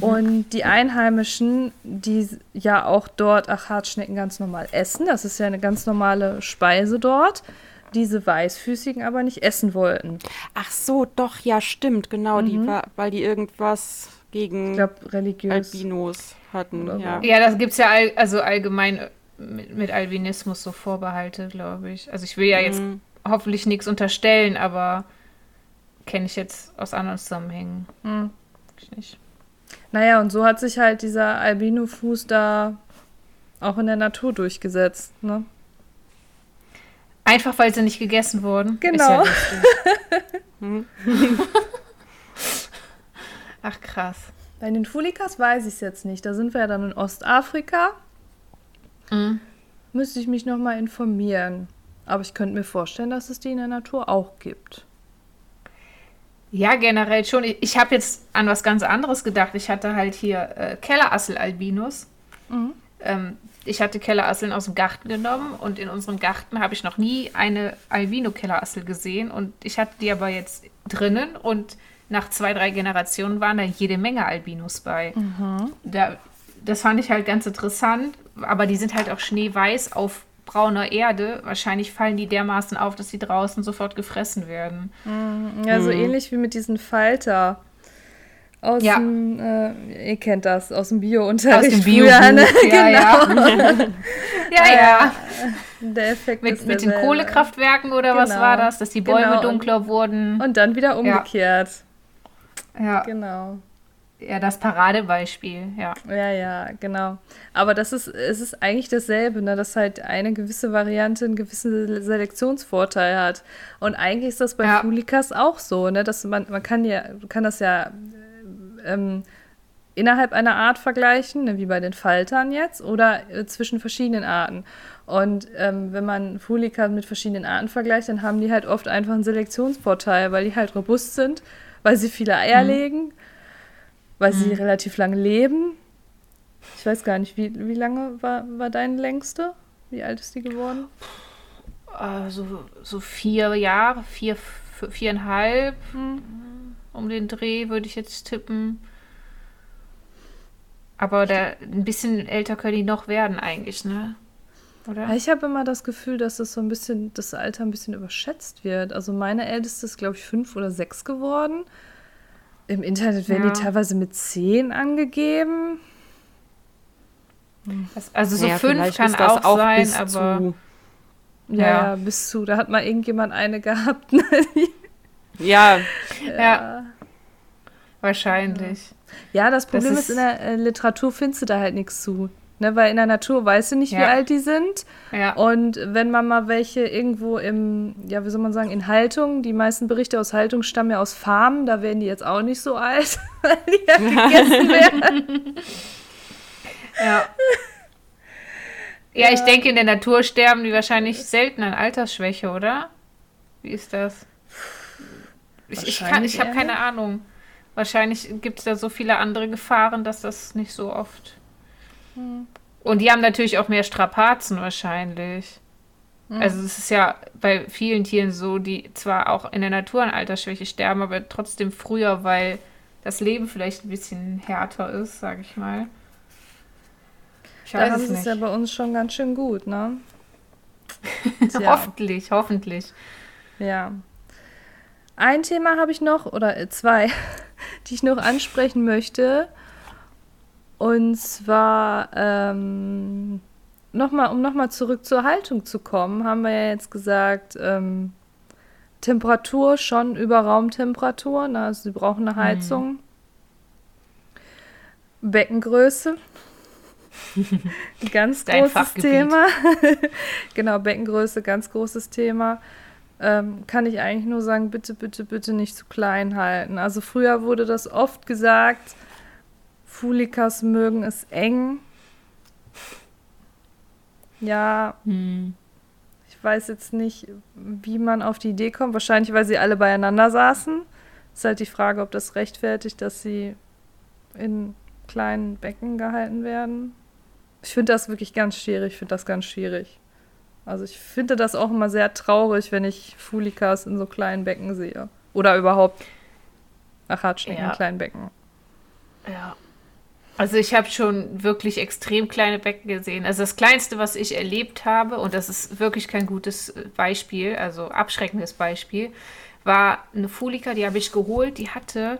Und die Einheimischen, die ja auch dort Achatschnecken ganz normal essen, das ist ja eine ganz normale Speise dort, diese Weißfüßigen aber nicht essen wollten. Ach so, doch, ja, stimmt, genau. Die war, weil die irgendwas gegen religiös. Albinos hatten. Ja. Ja, das gibt es ja all, also allgemein äh, mit, mit Albinismus so Vorbehalte, glaube ich. Also ich will ja jetzt Mhm. hoffentlich nichts unterstellen, aber kenne ich jetzt aus anderen Zusammenhängen. Hm. Ich nicht. Naja, und so hat sich halt dieser Albinofuß da auch in der Natur durchgesetzt. Ne? Einfach weil sie nicht gegessen wurden. Genau. Ja. Ach krass. Bei den Fulikas weiß ich es jetzt nicht. Da sind wir ja dann in Ostafrika. Mhm. Müsste ich mich noch mal informieren. Aber ich könnte mir vorstellen, dass es die in der Natur auch gibt. Ja, generell schon. Ich, ich habe jetzt an was ganz anderes gedacht. Ich hatte halt hier äh, Kellerassel-Albinos. Mhm. Ähm, ich hatte Kellerasseln aus dem Garten genommen und in unserem Garten habe ich noch nie eine Albino-Kellerassel gesehen. Und ich hatte die aber jetzt drinnen und nach zwei, drei Generationen waren da jede Menge Albinos bei. Da, das fand ich halt ganz interessant, aber die sind halt auch schneeweiß auf brauner Erde. Wahrscheinlich fallen die dermaßen auf, dass sie draußen sofort gefressen werden. Ja, so ähnlich wie mit diesen Falter. Aus Ja. dem, äh, ihr kennt das, aus dem Bio-Unterricht. Aus dem früher, ne? Ja, genau. Ja, ja. Der Effekt Mit, mit den. Kohlekraftwerken oder was Genau. war das? Dass die Bäume Genau, dunkler wurden. Und dann wieder umgekehrt. ja. Genau. ja, das Paradebeispiel, ja. Ja, ja, genau. Aber das ist, es ist eigentlich dasselbe, ne? dass halt eine gewisse Variante einen gewissen Selektionsvorteil hat. Und eigentlich ist das bei Ja. Fulikas auch so, ne? dass man, man kann ja, kann das ja ähm, innerhalb einer Art vergleichen, ne, wie bei den Faltern jetzt, oder äh, zwischen verschiedenen Arten. Und ähm, wenn man Fulika mit verschiedenen Arten vergleicht, dann haben die halt oft einfach einen Selektionsvorteil, weil die halt robust sind, weil sie viele Eier mhm. legen, weil mhm. sie relativ lange leben. Ich weiß gar nicht, wie, wie lange war, war deine längste? Wie alt ist die geworden? Also so vier Jahre, vier, viereinhalb mhm. Um den Dreh würde ich jetzt tippen. Aber der, ein bisschen älter können die noch werden eigentlich, ne? Oder? Ich habe immer das Gefühl, dass das so ein bisschen, das Alter ein bisschen überschätzt wird. Also meine älteste ist, glaube ich, fünf oder sechs geworden. Im Internet werden ja. die teilweise mit zehn angegeben. Also so ja, fünf kann auch, auch sein, aber. Zu. Ja, ja, bis zu. Da hat mal irgendjemand eine gehabt. ja. ja. Wahrscheinlich. Ja, das Problem das ist, ist, in der äh, Literatur findest du da halt nichts zu. Ne, weil in der Natur weißt du nicht, ja. wie alt die sind. Ja. Und wenn man mal welche irgendwo im, ja, wie soll man sagen, in Haltung, die meisten Berichte aus Haltung stammen ja aus Farmen, da werden die jetzt auch nicht so alt, weil die ja gegessen werden. ja. Ja, ich denke, in der Natur sterben die wahrscheinlich selten an Altersschwäche, oder? Wie ist das? Ich, ich, ich habe keine Ahnung. Wahrscheinlich gibt es da so viele andere Gefahren, dass das nicht so oft. Hm. Und die haben natürlich auch mehr Strapazen wahrscheinlich. Hm. Also es ist ja bei vielen Tieren so, die zwar auch in der Natur an Altersschwäche sterben, aber trotzdem früher, weil das Leben vielleicht ein bisschen härter ist, sage ich mal. Ich da haben sie es ja bei uns schon ganz schön gut, ne? hoffentlich, hoffentlich. Ja. Ein Thema habe ich noch, oder äh, zwei, die ich noch ansprechen möchte. Und zwar, ähm, noch mal, um nochmal zurück zur Haltung zu kommen, haben wir ja jetzt gesagt, ähm, Temperatur schon über Raumtemperatur, ne? also sie brauchen eine mhm. Heizung. Mhm. Beckengröße. ganz großes Thema. genau, Beckengröße, ganz großes Thema ähm, kann ich eigentlich nur sagen, bitte, bitte, bitte nicht zu klein halten. Also früher wurde das oft gesagt, Fulikas mögen es eng. Ja, hm. ich weiß jetzt nicht, wie man auf die Idee kommt. Wahrscheinlich, weil sie alle beieinander saßen. Ist halt die Frage, ob das rechtfertigt, dass sie in kleinen Becken gehalten werden. Ich finde das wirklich ganz schwierig. Ich finde das ganz schwierig. Also ich finde das auch immer sehr traurig, wenn ich Fulikas in so kleinen Becken sehe. Oder überhaupt Achatschnecken ja. in kleinen Becken. Ja. Also ich habe schon wirklich extrem kleine Becken gesehen. Also das Kleinste, was ich erlebt habe, und das ist wirklich kein gutes Beispiel, also abschreckendes Beispiel, war eine Fulika, die habe ich geholt, die hatte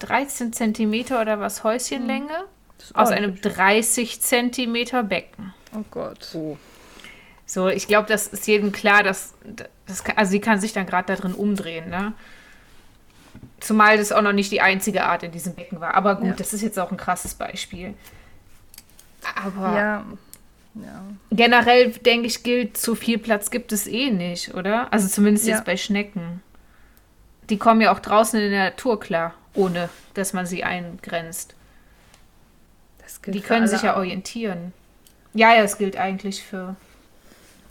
13 Zentimeter oder was Häuschenlänge hm. aus einem 30 Zentimeter Becken. Oh Gott. Oh. So, ich glaube, das ist jedem klar, dass, das, also sie kann sich dann gerade da drin umdrehen, ne? Zumal das auch noch nicht die einzige Art in diesem Becken war. Aber gut, ja. das ist jetzt auch ein krasses Beispiel. Aber ja. Ja. generell, denke ich, gilt, zu viel Platz gibt es eh nicht, oder? Also zumindest jetzt bei Schnecken. Die kommen ja auch draußen in der Natur klar, ohne dass man sie eingrenzt. die können sich ja orientieren. Ja, ja, es gilt eigentlich für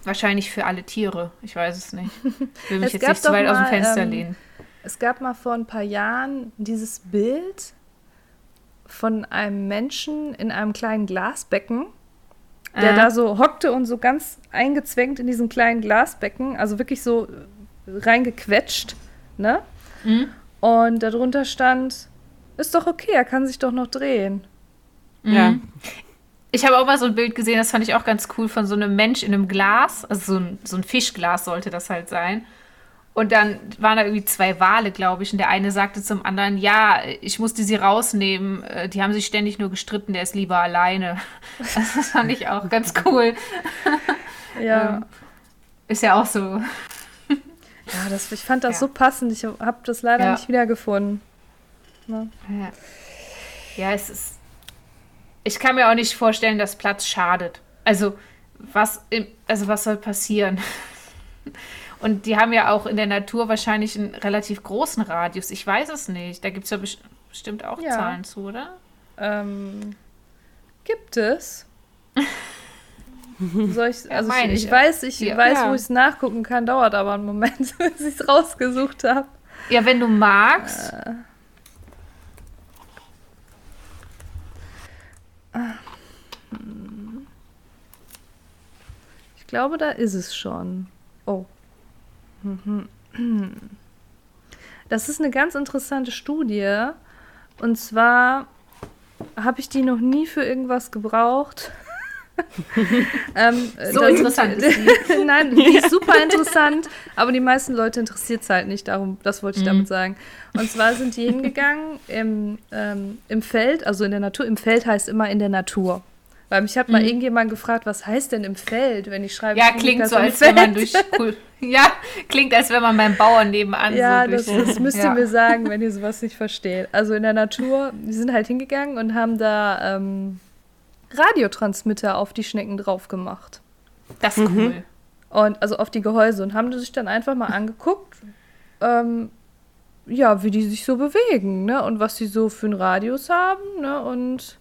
Wahrscheinlich für alle Tiere. Ich weiß es nicht. Ich will mich jetzt nicht zu weit mal, aus dem Fenster ähm, lehnen. Es gab mal vor ein paar Jahren dieses Bild von einem Menschen in einem kleinen Glasbecken, der äh. da so hockte und so ganz eingezwängt in diesem kleinen Glasbecken, also wirklich so reingequetscht, ne? Mhm. Und darunter stand, ist doch okay, er kann sich doch noch drehen. Ja. Ich habe auch mal so ein Bild gesehen, das fand ich auch ganz cool, von so einem Mensch in einem Glas. Also so ein, so ein Fischglas sollte das halt sein. Und dann waren da irgendwie zwei Wale, glaube ich. Und der eine sagte zum anderen, ja, ich musste sie rausnehmen. Äh, die haben sich ständig nur gestritten, der ist lieber alleine. Das fand ich auch ganz cool. Ja. Ähm, ist ja auch so. Ja, das, ich fand das ja. so passend. Ich habe das leider ja. nicht wiedergefunden. Ne? Ja. ja, es ist ich kann mir auch nicht vorstellen, dass Platz schadet. Also, was, im, also was soll passieren? Und die haben ja auch in der Natur wahrscheinlich einen relativ großen Radius. Ich weiß es nicht. Da gibt es ja bestimmt auch ja. Zahlen zu, oder? ähm, gibt es. Soll ich, Ja, also meine ich, ich ich ja. weiß, ich Ja. weiß, Ja. wo ich es nachgucken kann, dauert aber einen Moment, bis ich es rausgesucht habe. Ja, wenn du magst. Ich glaube, da ist es schon. Oh. Das ist eine ganz interessante Studie. Und zwar habe ich die noch nie für irgendwas gebraucht. ähm, So da sind- interessant ist die. Nein, die ist super interessant, aber die meisten Leute interessiert es halt nicht darum. Das wollte ich Mhm. damit sagen. Und zwar sind die hingegangen im, ähm, im Feld, also in der Natur. Im Feld heißt immer in der Natur. Weil mich hat mal Mhm. irgendjemand gefragt, was heißt denn im Feld, wenn ich schreibe. Ja, klingt so, als wenn man Feld? durch. Cool. Ja, klingt, als wenn man beim Bauern nebenan Ja, so das, das müsst ihr Ja. mir sagen, wenn ihr sowas nicht versteht. Also in der Natur, die sind halt hingegangen und haben da ähm, Radiotransmitter auf die Schnecken drauf gemacht. Das ist Mhm. cool. Und also auf die Gehäuse und haben die sich dann einfach mal angeguckt, ähm, ja, wie die sich so bewegen, ne? Und was sie so für einen Radius haben, ne? Und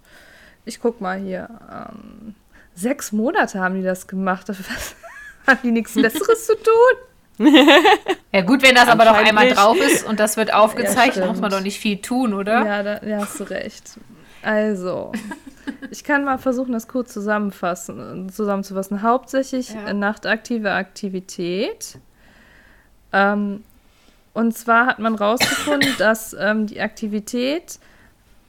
ich guck mal hier. Ähm, sechs Monate haben die das gemacht. Was, haben die nichts Besseres zu tun? Ja, gut, wenn das aber doch einmal drauf ist und das wird aufgezeichnet, stimmt. muss man doch nicht viel tun, oder? Ja, da ja, hast du recht. Also, ich kann mal versuchen, das kurz zusammenfassen, zusammenzufassen. Hauptsächlich Ja. äh, nachtaktive Aktivität. Ähm, und zwar hat man rausgefunden, dass ähm, die Aktivität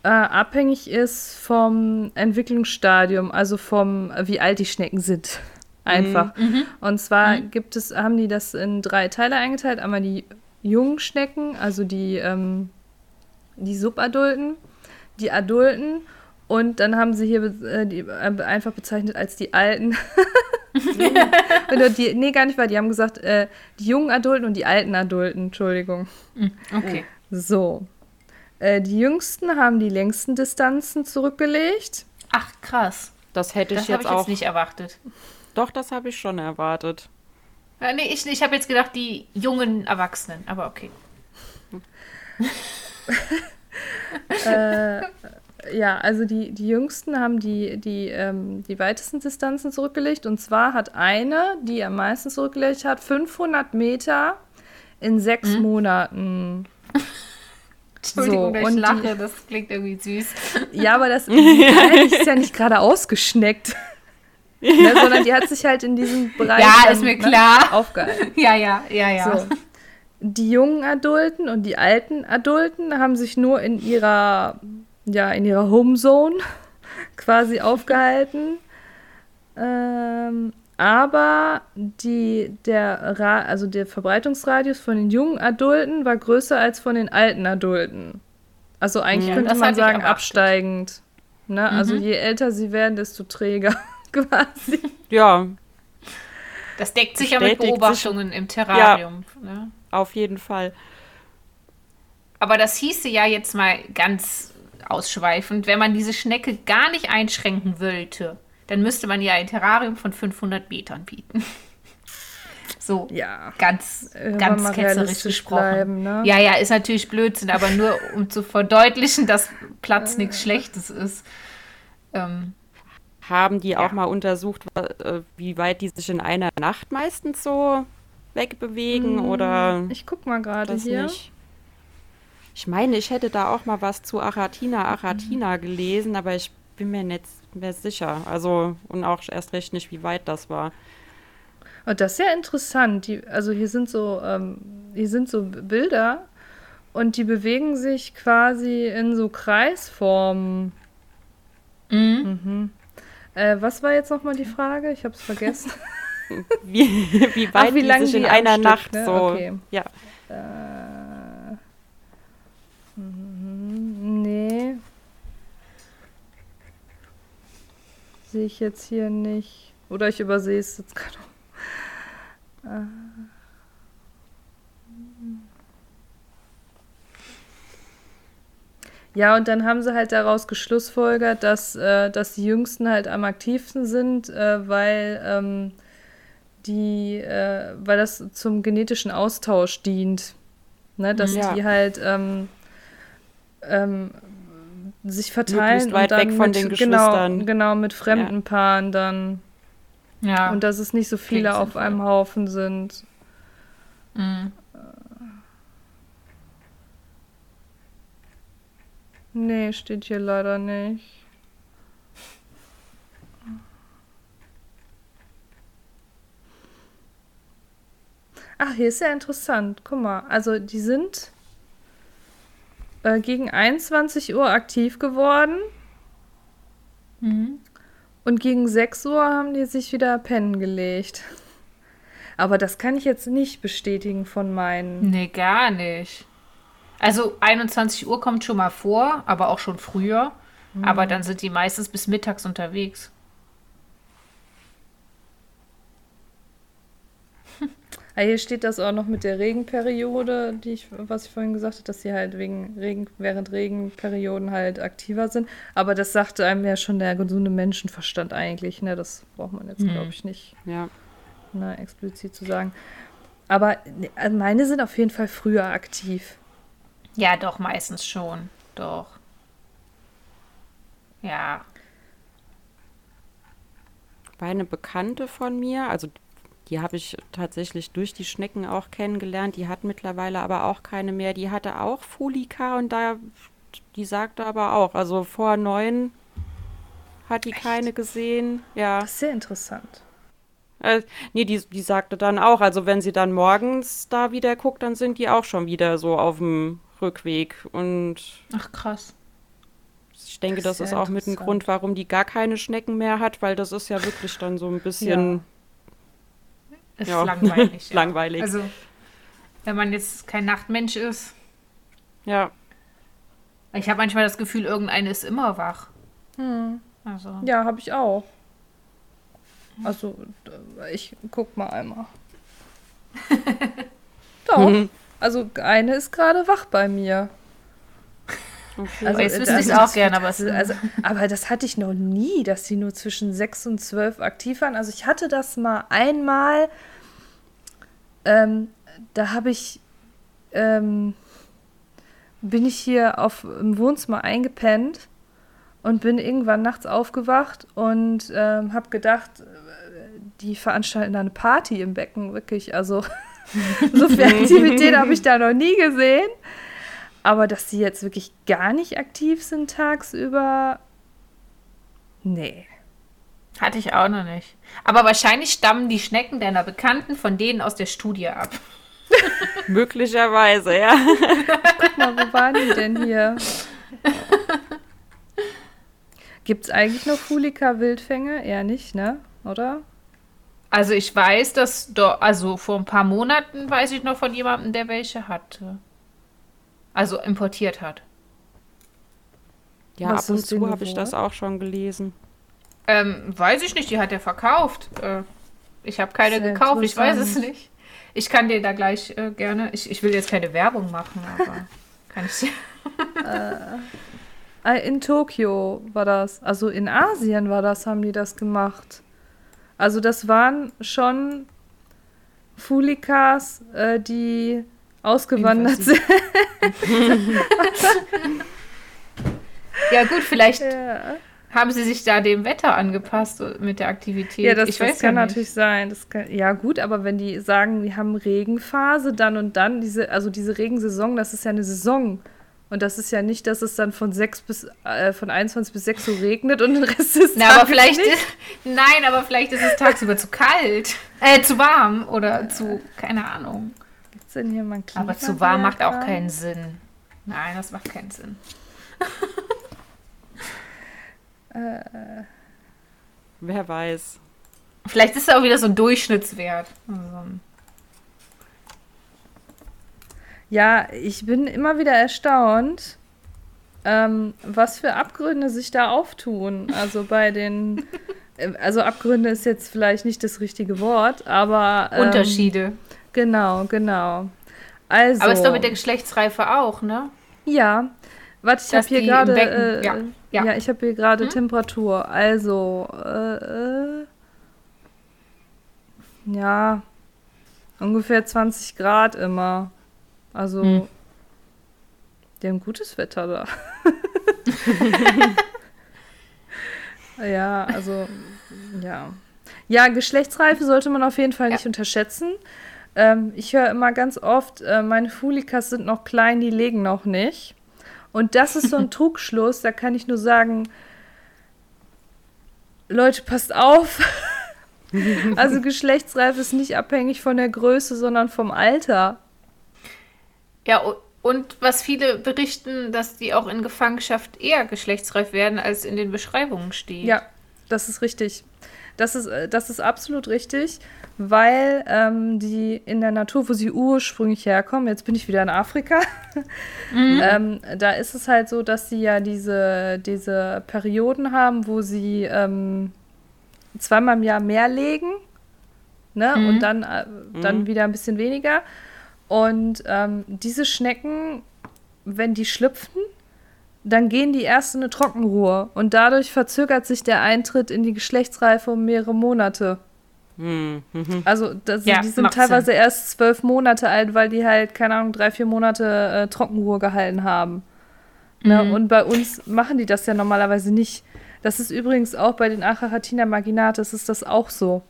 äh, abhängig ist vom Entwicklungsstadium, also vom, äh, wie alt die Schnecken sind. Einfach. Mhm. Und zwar gibt es, haben die das in drei Teile eingeteilt. Einmal die jungen Schnecken, also die, ähm, die Subadulten, die Adulten und dann haben sie hier äh, die, äh, einfach bezeichnet als die Alten. Oder die, nee, gar nicht wahr. Die haben gesagt, äh, die jungen Adulten und die alten Adulten, Entschuldigung. Okay. So. Äh, die Jüngsten haben die längsten Distanzen zurückgelegt. Ach, krass. Das hätte Das ich habe jetzt ich auch. jetzt nicht erwartet. Doch, das habe ich schon erwartet. Ja, nee, ich, ich habe jetzt gedacht, die jungen Erwachsenen, aber okay. äh, ja, also die, die Jüngsten haben die, die, ähm, die weitesten Distanzen zurückgelegt. Und zwar hat eine, die am meisten zurückgelegt hat, 500 Meter in sechs Mhm. Monaten. Entschuldigung, So, dass und ich die- lache, das klingt irgendwie süß. Ja, aber das ist ja nicht gerade ausgeschneckt. ne, sondern die hat sich halt in diesem Bereich Ja, ist mir ne, klar. aufgehalten. Ja, ja, ja, ja. So. Die jungen Adulten und die alten Adulten haben sich nur in ihrer, ja, in ihrer Homezone quasi aufgehalten. Ähm, aber die, der, Ra also der Verbreitungsradius von den jungen Adulten war größer als von den alten Adulten. Also eigentlich Ja, könnte man sagen, absteigend. Ne? Also Mhm. je älter sie werden, desto träger quasi. Ja, Das deckt sich ja mit Bestätigt sich- Beobachtungen im Terrarium. Ne? Auf jeden Fall. Aber das hieße ja jetzt mal ganz ausschweifend, wenn man diese Schnecke gar nicht einschränken wollte, dann müsste man ja ein Terrarium von 500 Metern bieten. So, Ja. ganz, Äh, ganz ketzerisch gesprochen. bleiben, ne? Ja, ja, ist natürlich Blödsinn, aber nur um zu verdeutlichen, dass Platz nichts Schlechtes ist. Ähm, Haben die Ja. auch mal untersucht, äh, wie weit die sich in einer Nacht meistens so wegbewegen oder Ich guck mal gerade hier. nicht? Ich meine, ich hätte da auch mal was zu Aratina Aratina gelesen, aber ich bin mir nicht mehr sicher. Also, und auch erst recht nicht, wie weit das war. Und das ist ja interessant. Die, also hier sind so, ähm, hier sind so Bilder und die bewegen sich quasi in so Kreisformen. mhm. Mhm. Äh, was war jetzt nochmal die Frage? Ich habe es vergessen. Wie, wie weit Ach, wie die sich in die einer Stück, Nacht ne? so. Okay. Ja. Äh, nee. Sehe ich jetzt hier nicht. Oder ich übersehe es jetzt gerade. Äh. Ja, und dann haben sie halt daraus geschlussfolgert, dass, äh, dass die Jüngsten halt am aktivsten sind, äh, weil, ähm, die, äh, weil das zum genetischen Austausch dient. Ne, dass Ja. die halt ähm, ähm, sich verteilen weit und dann weg von mit, den genau, Geschwistern. genau mit fremden Paaren dann Ja. und dass es nicht so viele Klingt auf sinnvoll. einem Haufen sind. Mhm. Nee, steht hier leider nicht. Ach, hier ist ja interessant. Guck mal, also die sind äh, gegen 21 Uhr aktiv geworden Mhm. und gegen 6 Uhr haben die sich wieder pennen gelegt. Aber das kann ich jetzt nicht bestätigen von meinen. Nee, gar nicht. Also 21 Uhr kommt schon mal vor, aber auch schon früher. Aber dann sind die meistens bis mittags unterwegs. Ah, hier steht das auch noch mit der Regenperiode, die ich, was ich vorhin gesagt habe, dass sie halt wegen Regen, während Regenperioden halt aktiver sind. Aber das sagte einem ja schon der gesunde Menschenverstand eigentlich, ne? Das braucht man jetzt, Mhm. glaube ich, nicht Ja. ne, explizit zu sagen. Aber also meine sind auf jeden Fall früher aktiv. Ja, doch, meistens schon. Doch. Ja. War eine Bekannte von mir, also die habe ich tatsächlich durch die Schnecken auch kennengelernt. Die hat mittlerweile aber auch keine mehr. Die hatte auch Fulika und da, die sagte aber auch, also vor neun hat die keine gesehen. Ja. Das ist sehr interessant. Äh, nee, die, die sagte dann auch, also wenn sie dann morgens da wieder guckt, dann sind die auch schon wieder so auf dem Rückweg. Und Ach, krass. ich denke, Das das, ist ist ja auch mit ein. Grund, warum die gar keine Schnecken mehr hat, weil das ist ja wirklich dann so ein bisschen Ist Ja. langweilig. ja. langweilig. Also, wenn man jetzt kein Nachtmensch ist. ja. Ich habe manchmal das Gefühl, irgendeine ist immer wach. Hm. Also, Ja, habe ich auch. Also, d- ich guck mal einmal. Doch. Mhm. Also, eine ist gerade wach bei mir. Okay. Aber jetzt äh, wüsste ich's das- auch gern, aber es- also, aber das hatte ich noch nie, dass sie nur zwischen 6 und 12 aktiv waren. Also ich hatte das mal einmal, ähm, da habe ich, ähm, bin ich hier auf, im Wohnzimmer eingepennt und bin irgendwann nachts aufgewacht und ähm, habe gedacht, äh, die veranstalten da eine Party im Becken, wirklich. Also so viel Aktivität habe ich da noch nie gesehen. Aber dass sie jetzt wirklich gar nicht aktiv sind tagsüber, nee. hatte ich auch noch nicht. Aber wahrscheinlich stammen die Schnecken deiner Bekannten von denen aus der Studie ab. Möglicherweise, ja. Guck mal, wo waren die denn hier? Gibt es eigentlich noch Fulika-Wildfänge? Eher nicht, ne? Oder? Also ich weiß, dass do, also vor ein paar Monaten weiß ich noch von jemandem, der welche hatte. Also importiert hat. Ja, Was ab und zu habe ich das auch schon gelesen. Ähm, weiß ich nicht, die hat er verkauft. Äh, ich habe keine Sehr gekauft, ich weiß es nicht. Ich kann dir da gleich äh, gerne, ich, ich will jetzt keine Werbung machen, aber kann ich dir. Ah, In Tokio war das. Also in Asien war das, haben die das gemacht. Also das waren schon Fulikas, äh, die ausgewandert sind. Ja gut, vielleicht Ja, haben sie sich da dem Wetter angepasst mit der Aktivität. ja das, ich das weiß kann ja natürlich sein. Das kann, ja gut, aber wenn die sagen, wir haben Regenphase, dann und dann, diese, also diese Regensaison, das ist ja eine Saison. Und das ist ja nicht, dass es dann von 6 bis äh, von 21 bis 6 Uhr regnet und den Rest ist Na, aber vielleicht ist, nein, aber vielleicht ist es tagsüber zu kalt, äh, zu warm oder zu, keine Ahnung. Denn hier mal ein Aber zu warm macht auch keinen Sinn. Nein, das macht keinen Sinn. Wer weiß. Vielleicht ist es auch wieder so ein Durchschnittswert. Also, Ja, ich bin immer wieder erstaunt, ähm, was für Abgründe sich da auftun. Also bei den, äh, also Abgründe ist jetzt vielleicht nicht das richtige Wort, aber ähm, Unterschiede. Genau, genau. Also, Aber ist doch mit der Geschlechtsreife auch, ne? ja, warte, ich habe hier gerade, äh, ja, ja. ja. ich habe hier gerade Hm? Temperatur. Also, äh, äh, ja, ungefähr 20 Grad immer. Also, Hm. die haben gutes Wetter da. ja, also, ja. Ja, Geschlechtsreife sollte man auf jeden Fall nicht Ja. unterschätzen. Ähm, ich höre immer ganz oft, äh, meine Fulikas sind noch klein, die legen noch nicht. Und das ist so ein Trugschluss, da kann ich nur sagen, Leute, passt auf. also Geschlechtsreife ist nicht abhängig von der Größe, sondern vom Alter. Ja, und was viele berichten, dass die auch in Gefangenschaft eher geschlechtsreif werden, als in den Beschreibungen steht. Ja, das ist richtig. Das ist, äh, das ist absolut richtig, weil ähm, die in der Natur, wo sie ursprünglich herkommen, jetzt bin ich wieder in Afrika, ähm, da ist es halt so, dass sie ja diese, diese Perioden haben, wo sie ähm, zweimal im Jahr mehr legen ne? Mhm. und dann, äh, dann Mhm. wieder ein bisschen weniger. Und ähm, diese Schnecken, wenn die schlüpfen, dann gehen die erst in eine Trockenruhe und dadurch verzögert sich der Eintritt in die Geschlechtsreife um mehrere Monate. Hm, mhm. Also das, Ja, die sind teilweise erst zwölf Monate alt, weil die halt, keine Ahnung, drei, vier Monate äh, Trockenruhe gehalten haben. Ne? Mhm. Und bei uns machen die das ja normalerweise nicht. Das ist übrigens auch bei den Achachatina marginatus ist das auch so.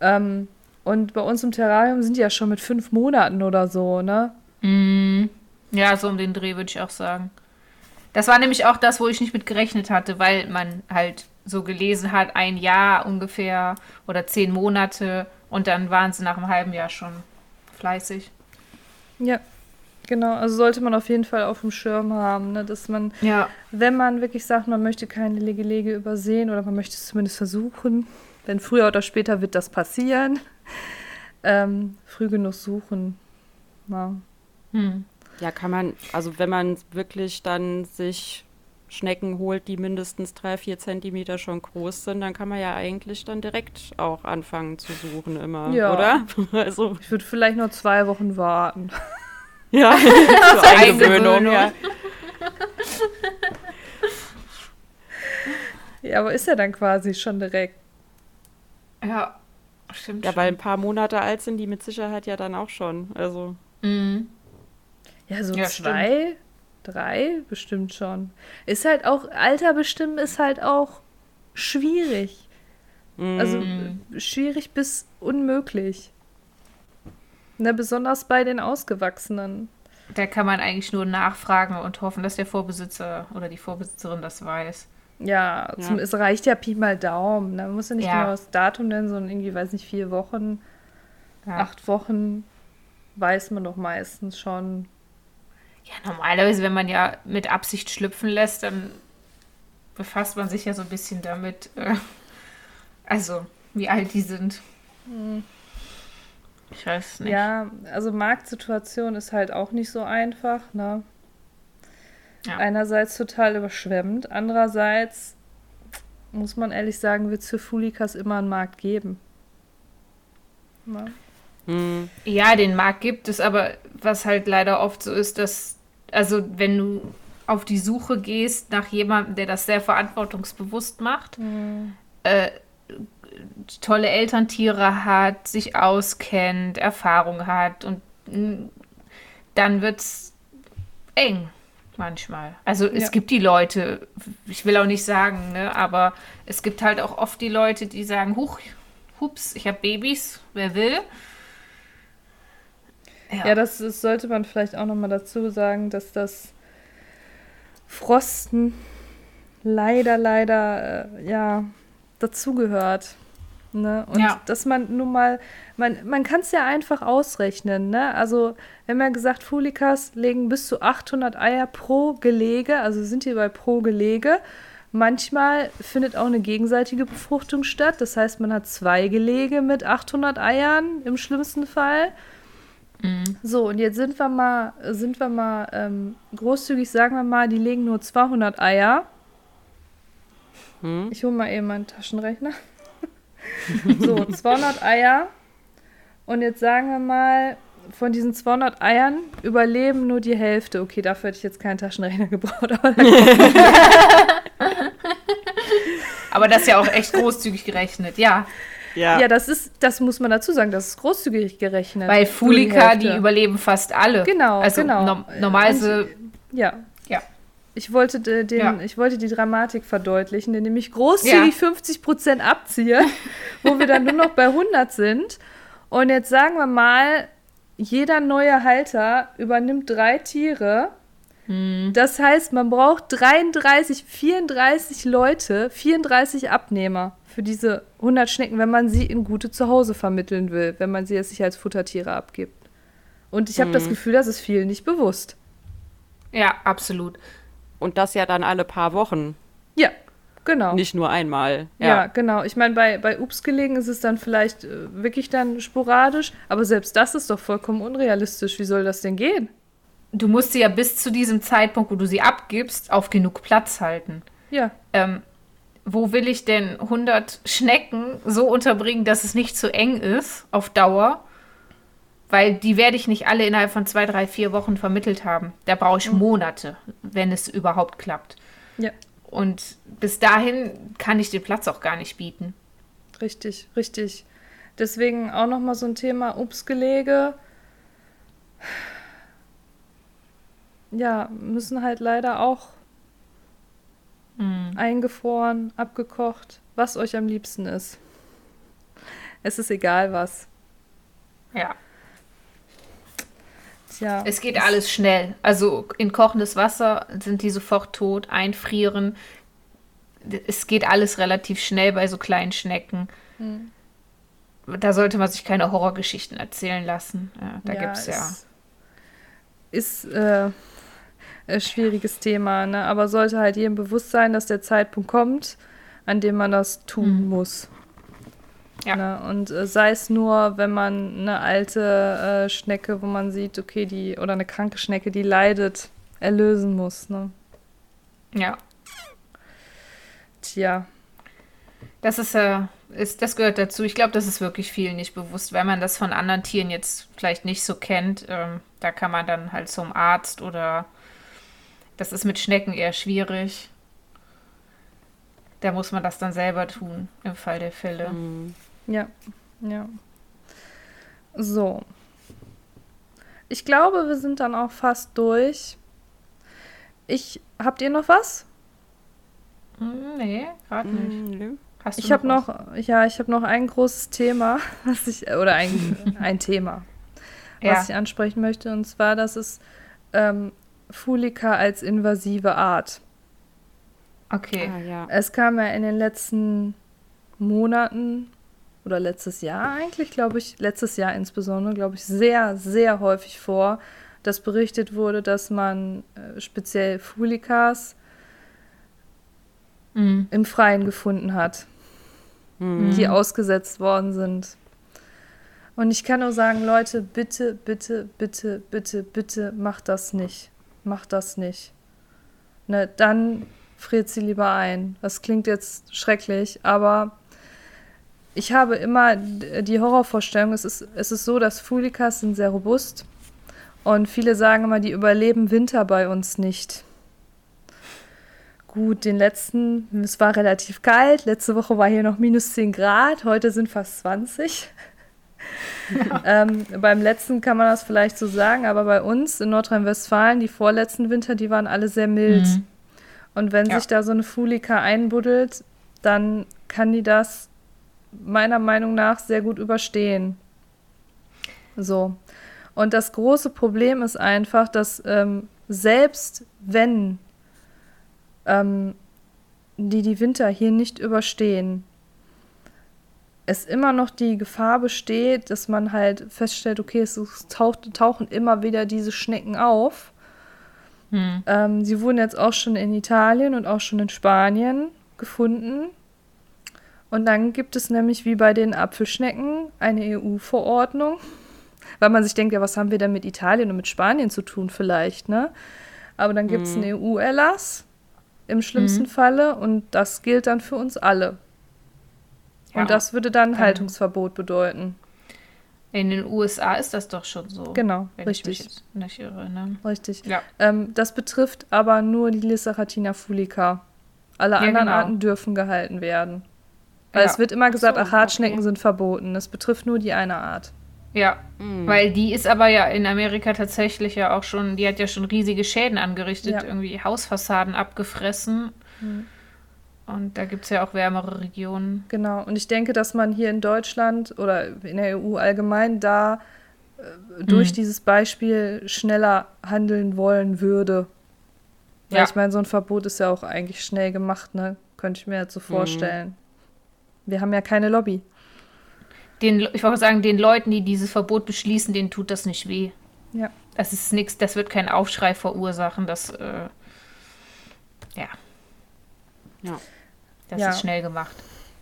Ähm, und bei uns im Terrarium sind die ja schon mit fünf Monaten oder so, ne? Mhm. Ja, so um den Dreh würde ich auch sagen. Das war nämlich auch das, wo ich nicht mit gerechnet hatte, weil man halt so gelesen hat, ein Jahr ungefähr oder zehn Monate und dann waren sie nach einem halben Jahr schon fleißig. Ja, genau. Also sollte man auf jeden Fall auf dem Schirm haben, ne? dass man, Ja. wenn man wirklich sagt, man möchte keine Legelege übersehen oder man möchte es zumindest versuchen, denn früher oder später wird das passieren, ähm, früh genug suchen. Ja. Hm. Ja, kann man, also wenn man wirklich dann sich Schnecken holt, die mindestens drei, vier Zentimeter schon groß sind, dann kann man ja eigentlich dann direkt auch anfangen zu suchen immer, Ja. oder? Also, Ich würde vielleicht noch zwei Wochen warten. ja, zur Eingewöhnung, Eingewöhnung. ja. Ja, aber ist ja dann quasi schon direkt. Ja, stimmt. Ja, weil ein paar Monate alt sind die mit Sicherheit ja dann auch schon. Also, Mhm. Ja, so Ja, zwei, drei bestimmt schon. Ist halt auch, Alter bestimmen ist halt auch schwierig. mm, Also schwierig bis unmöglich. Ne, besonders bei den Ausgewachsenen. Da kann man eigentlich nur nachfragen und hoffen, dass der Vorbesitzer oder die Vorbesitzerin das weiß. Ja, Ja. Zum, es reicht ja Pi mal Daumen. Da muss ja nicht Ja. genau das Datum nennen, sondern irgendwie, weiß nicht, vier Wochen, Ja. acht Wochen weiß man doch meistens schon. Ja, normalerweise, wenn man ja mit Absicht schlüpfen lässt, dann befasst man sich ja so ein bisschen damit, äh, also wie alt die sind. Ich weiß es nicht. Ja, also Marktsituation ist halt auch nicht so einfach, ne? Ja. Einerseits total überschwemmt, andererseits muss man ehrlich sagen, wird es für Fulikas immer einen Markt geben. Ne? mm, Ja, den Markt gibt es, aber was halt leider oft so ist, dass, also wenn du auf die Suche gehst nach jemandem, der das sehr verantwortungsbewusst macht, äh, tolle Elterntiere hat, sich auskennt, Erfahrung hat und mm, dann wird's eng manchmal. Also es Ja. gibt die Leute, ich will auch nicht sagen, ne, aber es gibt halt auch oft die Leute, die sagen, huch, hups, ich habe Babys, wer will? Ja, das, das sollte man vielleicht auch nochmal dazu sagen, dass das Frosten leider, leider, äh, ja, dazugehört. Ne? Und Ja. dass man nun mal, man, man kann es ja einfach ausrechnen. Ne? Also, wir haben ja gesagt, Fulikas legen bis zu 800 Eier pro Gelege, also sind hier bei pro Gelege. Manchmal findet auch eine gegenseitige Befruchtung statt. Das heißt, man hat zwei Gelege mit 800 Eiern im schlimmsten Fall. Mhm. So, und jetzt sind wir mal, sind wir mal ähm, großzügig, sagen wir mal, die legen nur 200 Eier. hm. Ich hole mal eben meinen Taschenrechner. so, 200 Eier. Und jetzt sagen wir mal, von diesen 200 Eiern überleben nur die Hälfte. Okay, dafür hätte ich jetzt keinen Taschenrechner gebraucht. Aber Aber das ist ja auch echt großzügig gerechnet, ja. Ja, ja, das ist, das muss man dazu sagen, das ist großzügig gerechnet. Weil die Fulika, die Hälfte. überleben fast alle. Genau, also genau. no normalerweise, Ja. ja. ich wollte de- den, Ja. ich wollte die Dramatik verdeutlichen, indem ich großzügig Ja. 50% abziehe, wo wir dann nur noch bei 100 sind. Und jetzt sagen wir mal, jeder neue Halter übernimmt drei Tiere. Das heißt, man braucht 33, 34 Leute, 34 Abnehmer für diese 100 Schnecken, wenn man sie in gute Zuhause vermitteln will, wenn man sie jetzt nicht als Futtertiere abgibt. Und ich habe das Gefühl, das ist vielen nicht bewusst. Ja, absolut. Und das ja dann alle paar Wochen, Ja, genau. nicht nur einmal. Ja, genau. Ich meine, bei, bei Ups gelegen ist es dann vielleicht äh, wirklich dann sporadisch, aber selbst das ist doch vollkommen unrealistisch. Wie soll das denn gehen? Du musst sie ja bis zu diesem Zeitpunkt, wo du sie abgibst, auf genug Platz halten. Ja, Ähm, wo will ich denn 100 Schnecken so unterbringen, dass es nicht zu eng ist auf Dauer? Weil die werde ich nicht alle innerhalb von zwei, drei, vier Wochen vermittelt haben. Da brauche ich Monate, wenn es überhaupt klappt. ja, Und bis dahin kann ich den Platz auch gar nicht bieten. richtig, richtig. Deswegen auch noch mal so ein Thema Ups-Gelege. Ja, müssen halt leider auch eingefroren, abgekocht, was euch am liebsten ist. Es ist egal was. Ja. Tja. Es geht alles schnell. Also in kochendes Wasser sind die sofort tot, einfrieren. Es geht alles relativ schnell bei so kleinen Schnecken. Da sollte man sich keine Horrorgeschichten erzählen lassen. Ja, da gibt es ja. Ist, ist äh, schwieriges Thema, ne? aber sollte halt jedem bewusst sein, dass der Zeitpunkt kommt, an dem man das tun muss. Ja. Ne? Und äh, sei es nur, wenn man eine alte äh, Schnecke, wo man sieht, okay, die, oder eine kranke Schnecke, die leidet, erlösen muss. Ne? Ja. Tja, Das ist ja, ist, das gehört dazu. Ich glaube, das ist wirklich vielen nicht bewusst, weil man das von anderen Tieren jetzt vielleicht nicht so kennt. Ähm, da kann man dann halt zum Arzt oder das ist mit Schnecken eher schwierig. Da muss man das dann selber tun, im Fall der Fälle. ja, ja. So. Ich glaube, wir sind dann auch fast durch. Ich, habt ihr noch was? Hm, nee, gerade nicht. Mm, nö. Hast du Ich habe noch, ja, ich habe noch ein großes Thema, was ich, oder ein, ein Thema, Ja. was ich ansprechen möchte, und zwar, das ist ähm, Fulica als invasive Art. Okay. Ah, ja. Es kam ja in den letzten Monaten oder letztes Jahr eigentlich, glaube ich, letztes Jahr insbesondere, glaube ich, sehr, sehr häufig vor, dass berichtet wurde, dass man äh, speziell Fulicas Mhm. im Freien gefunden hat. die ausgesetzt worden sind. Und ich kann nur sagen, Leute, bitte, bitte, bitte, bitte, bitte, macht das nicht. Macht das nicht. Ne, dann friert sie lieber ein. Das klingt jetzt schrecklich, aber ich habe immer die Horrorvorstellung, es ist, es ist so, dass Fulikas sind sehr robust und viele sagen immer, die überleben Winter bei uns nicht. Gut, den letzten, es war relativ kalt. Letzte Woche war hier noch minus 10 Grad, heute sind fast 20. ähm, beim letzten kann man das vielleicht so sagen, aber bei uns in Nordrhein-Westfalen, die vorletzten Winter, die waren alle sehr mild. Mhm. Und wenn Ja. sich da so eine Fulika einbuddelt, dann kann die das meiner Meinung nach sehr gut überstehen. So. Und das große Problem ist einfach, dass ähm, selbst wenn ähm, die die Winter hier nicht überstehen, es immer noch die Gefahr besteht, dass man halt feststellt, okay, es taucht, tauchen immer wieder diese Schnecken auf. Hm. Ähm, sie wurden jetzt auch schon in Italien und auch schon in Spanien gefunden. Und dann gibt es nämlich wie bei den Apfelschnecken eine EU-Verordnung, weil man sich denkt, ja, was haben wir denn mit Italien und mit Spanien zu tun vielleicht, ne? Aber dann gibt es einen EU-Erlass im schlimmsten Falle und das gilt dann für uns alle. Ja. Und das würde dann Dann- Haltungsverbot bedeuten. In den USA ist das doch schon so. Genau, wenn ich mich richtig. nicht irre. Ne? Richtig. Ja. Ähm, das betrifft aber nur die Lissaratina fulica. Alle Ja, anderen genau. Arten dürfen gehalten werden. Weil Ja. es wird immer gesagt, Ach so, ach, Hartschnecken okay. sind verboten. Das betrifft nur die eine Art. Ja, mhm. weil die ist aber ja in Amerika tatsächlich ja auch schon, die hat ja schon riesige Schäden angerichtet, ja. irgendwie Hausfassaden abgefressen. Mhm. Und da gibt es ja auch wärmere Regionen. Genau, und ich denke, dass man hier in Deutschland oder in der EU allgemein da äh, durch mhm. dieses Beispiel schneller handeln wollen würde. Ja. Weil ich meine, so ein Verbot ist ja auch eigentlich schnell gemacht, ne? Könnte ich mir jetzt so mhm. vorstellen. Mhm. Wir haben ja keine Lobby. Den, ich wollte sagen, den Leuten, die dieses Verbot beschließen, denen tut das nicht weh. Ja. Das ist nichts, das wird keinen Aufschrei verursachen, das, äh, ja. Ja. Das ja. ist schnell gemacht.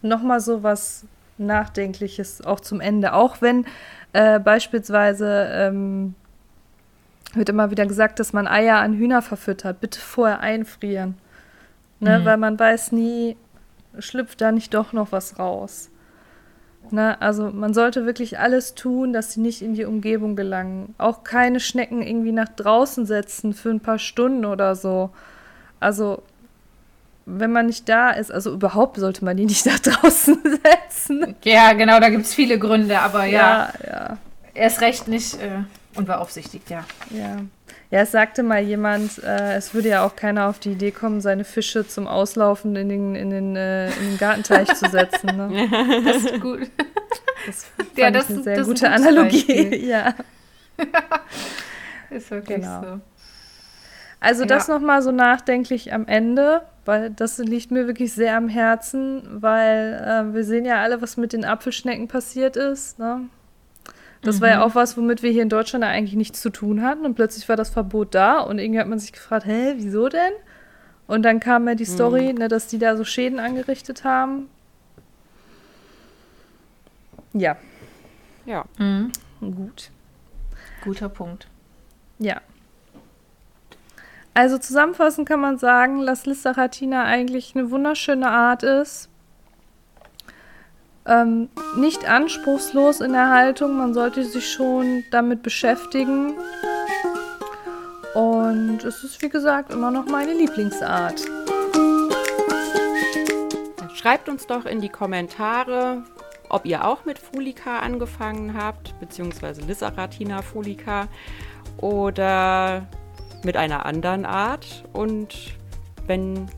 Nochmal so was Nachdenkliches auch zum Ende. Auch wenn äh, beispielsweise ähm, wird immer wieder gesagt, dass man Eier an Hühner verfüttert. Bitte vorher einfrieren. Ne? Mhm. Weil man weiß nie, schlüpft da nicht doch noch was raus. Ne? Also man sollte wirklich alles tun, dass sie nicht in die Umgebung gelangen. Auch keine Schnecken irgendwie nach draußen setzen für ein paar Stunden oder so. Also wenn man nicht da ist, also überhaupt sollte man die nicht nach draußen setzen. Ja, genau, da gibt es viele Gründe, aber ja. Ja, ja. Erst recht nicht äh, unbeaufsichtigt, ja. Ja. Ja, es sagte mal jemand, äh, es würde ja auch keiner auf die Idee kommen, seine Fische zum Auslaufen in den, in den, äh, in den Gartenteich zu setzen. Ne? Das ist gut. Das ja, das ist eine sehr gute Analogie. ja. ist wirklich genau. so. Also das ja. nochmal so nachdenklich am Ende, weil das liegt mir wirklich sehr am Herzen, weil äh, wir sehen ja alle, was mit den Apfelschnecken passiert ist. Ne? Das mhm. war ja mhm. auch was, womit wir hier in Deutschland eigentlich nichts zu tun hatten und plötzlich war das Verbot da und irgendwie hat man sich gefragt, hä, wieso denn? Und dann kam ja die Story, mhm. ne, dass die da so Schäden angerichtet haben. Ja. Ja. Mhm. Gut. Guter Punkt. Ja. Also zusammenfassend kann man sagen, dass Listeratina eigentlich eine wunderschöne Art ist. Ähm, nicht anspruchslos in der Haltung, man sollte sich schon damit beschäftigen. Und es ist, wie gesagt, immer noch meine Lieblingsart. Schreibt uns doch in die Kommentare, ob ihr auch mit Fulika angefangen habt, beziehungsweise Lissaratina Fulika oder mit einer anderen Art und wenn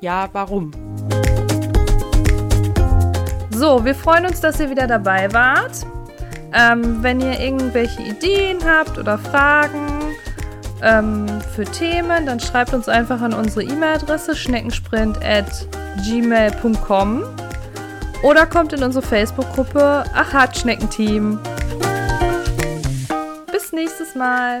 ja, warum? So, wir freuen uns, dass ihr wieder dabei wart. Ähm, wenn ihr irgendwelche Ideen habt oder Fragen ähm, für Themen, dann schreibt uns einfach an unsere E-Mail-Adresse schneckensprint.gmail.com oder kommt in unsere Facebook-Gruppe Achat Schneckenteam. Bis nächstes Mal.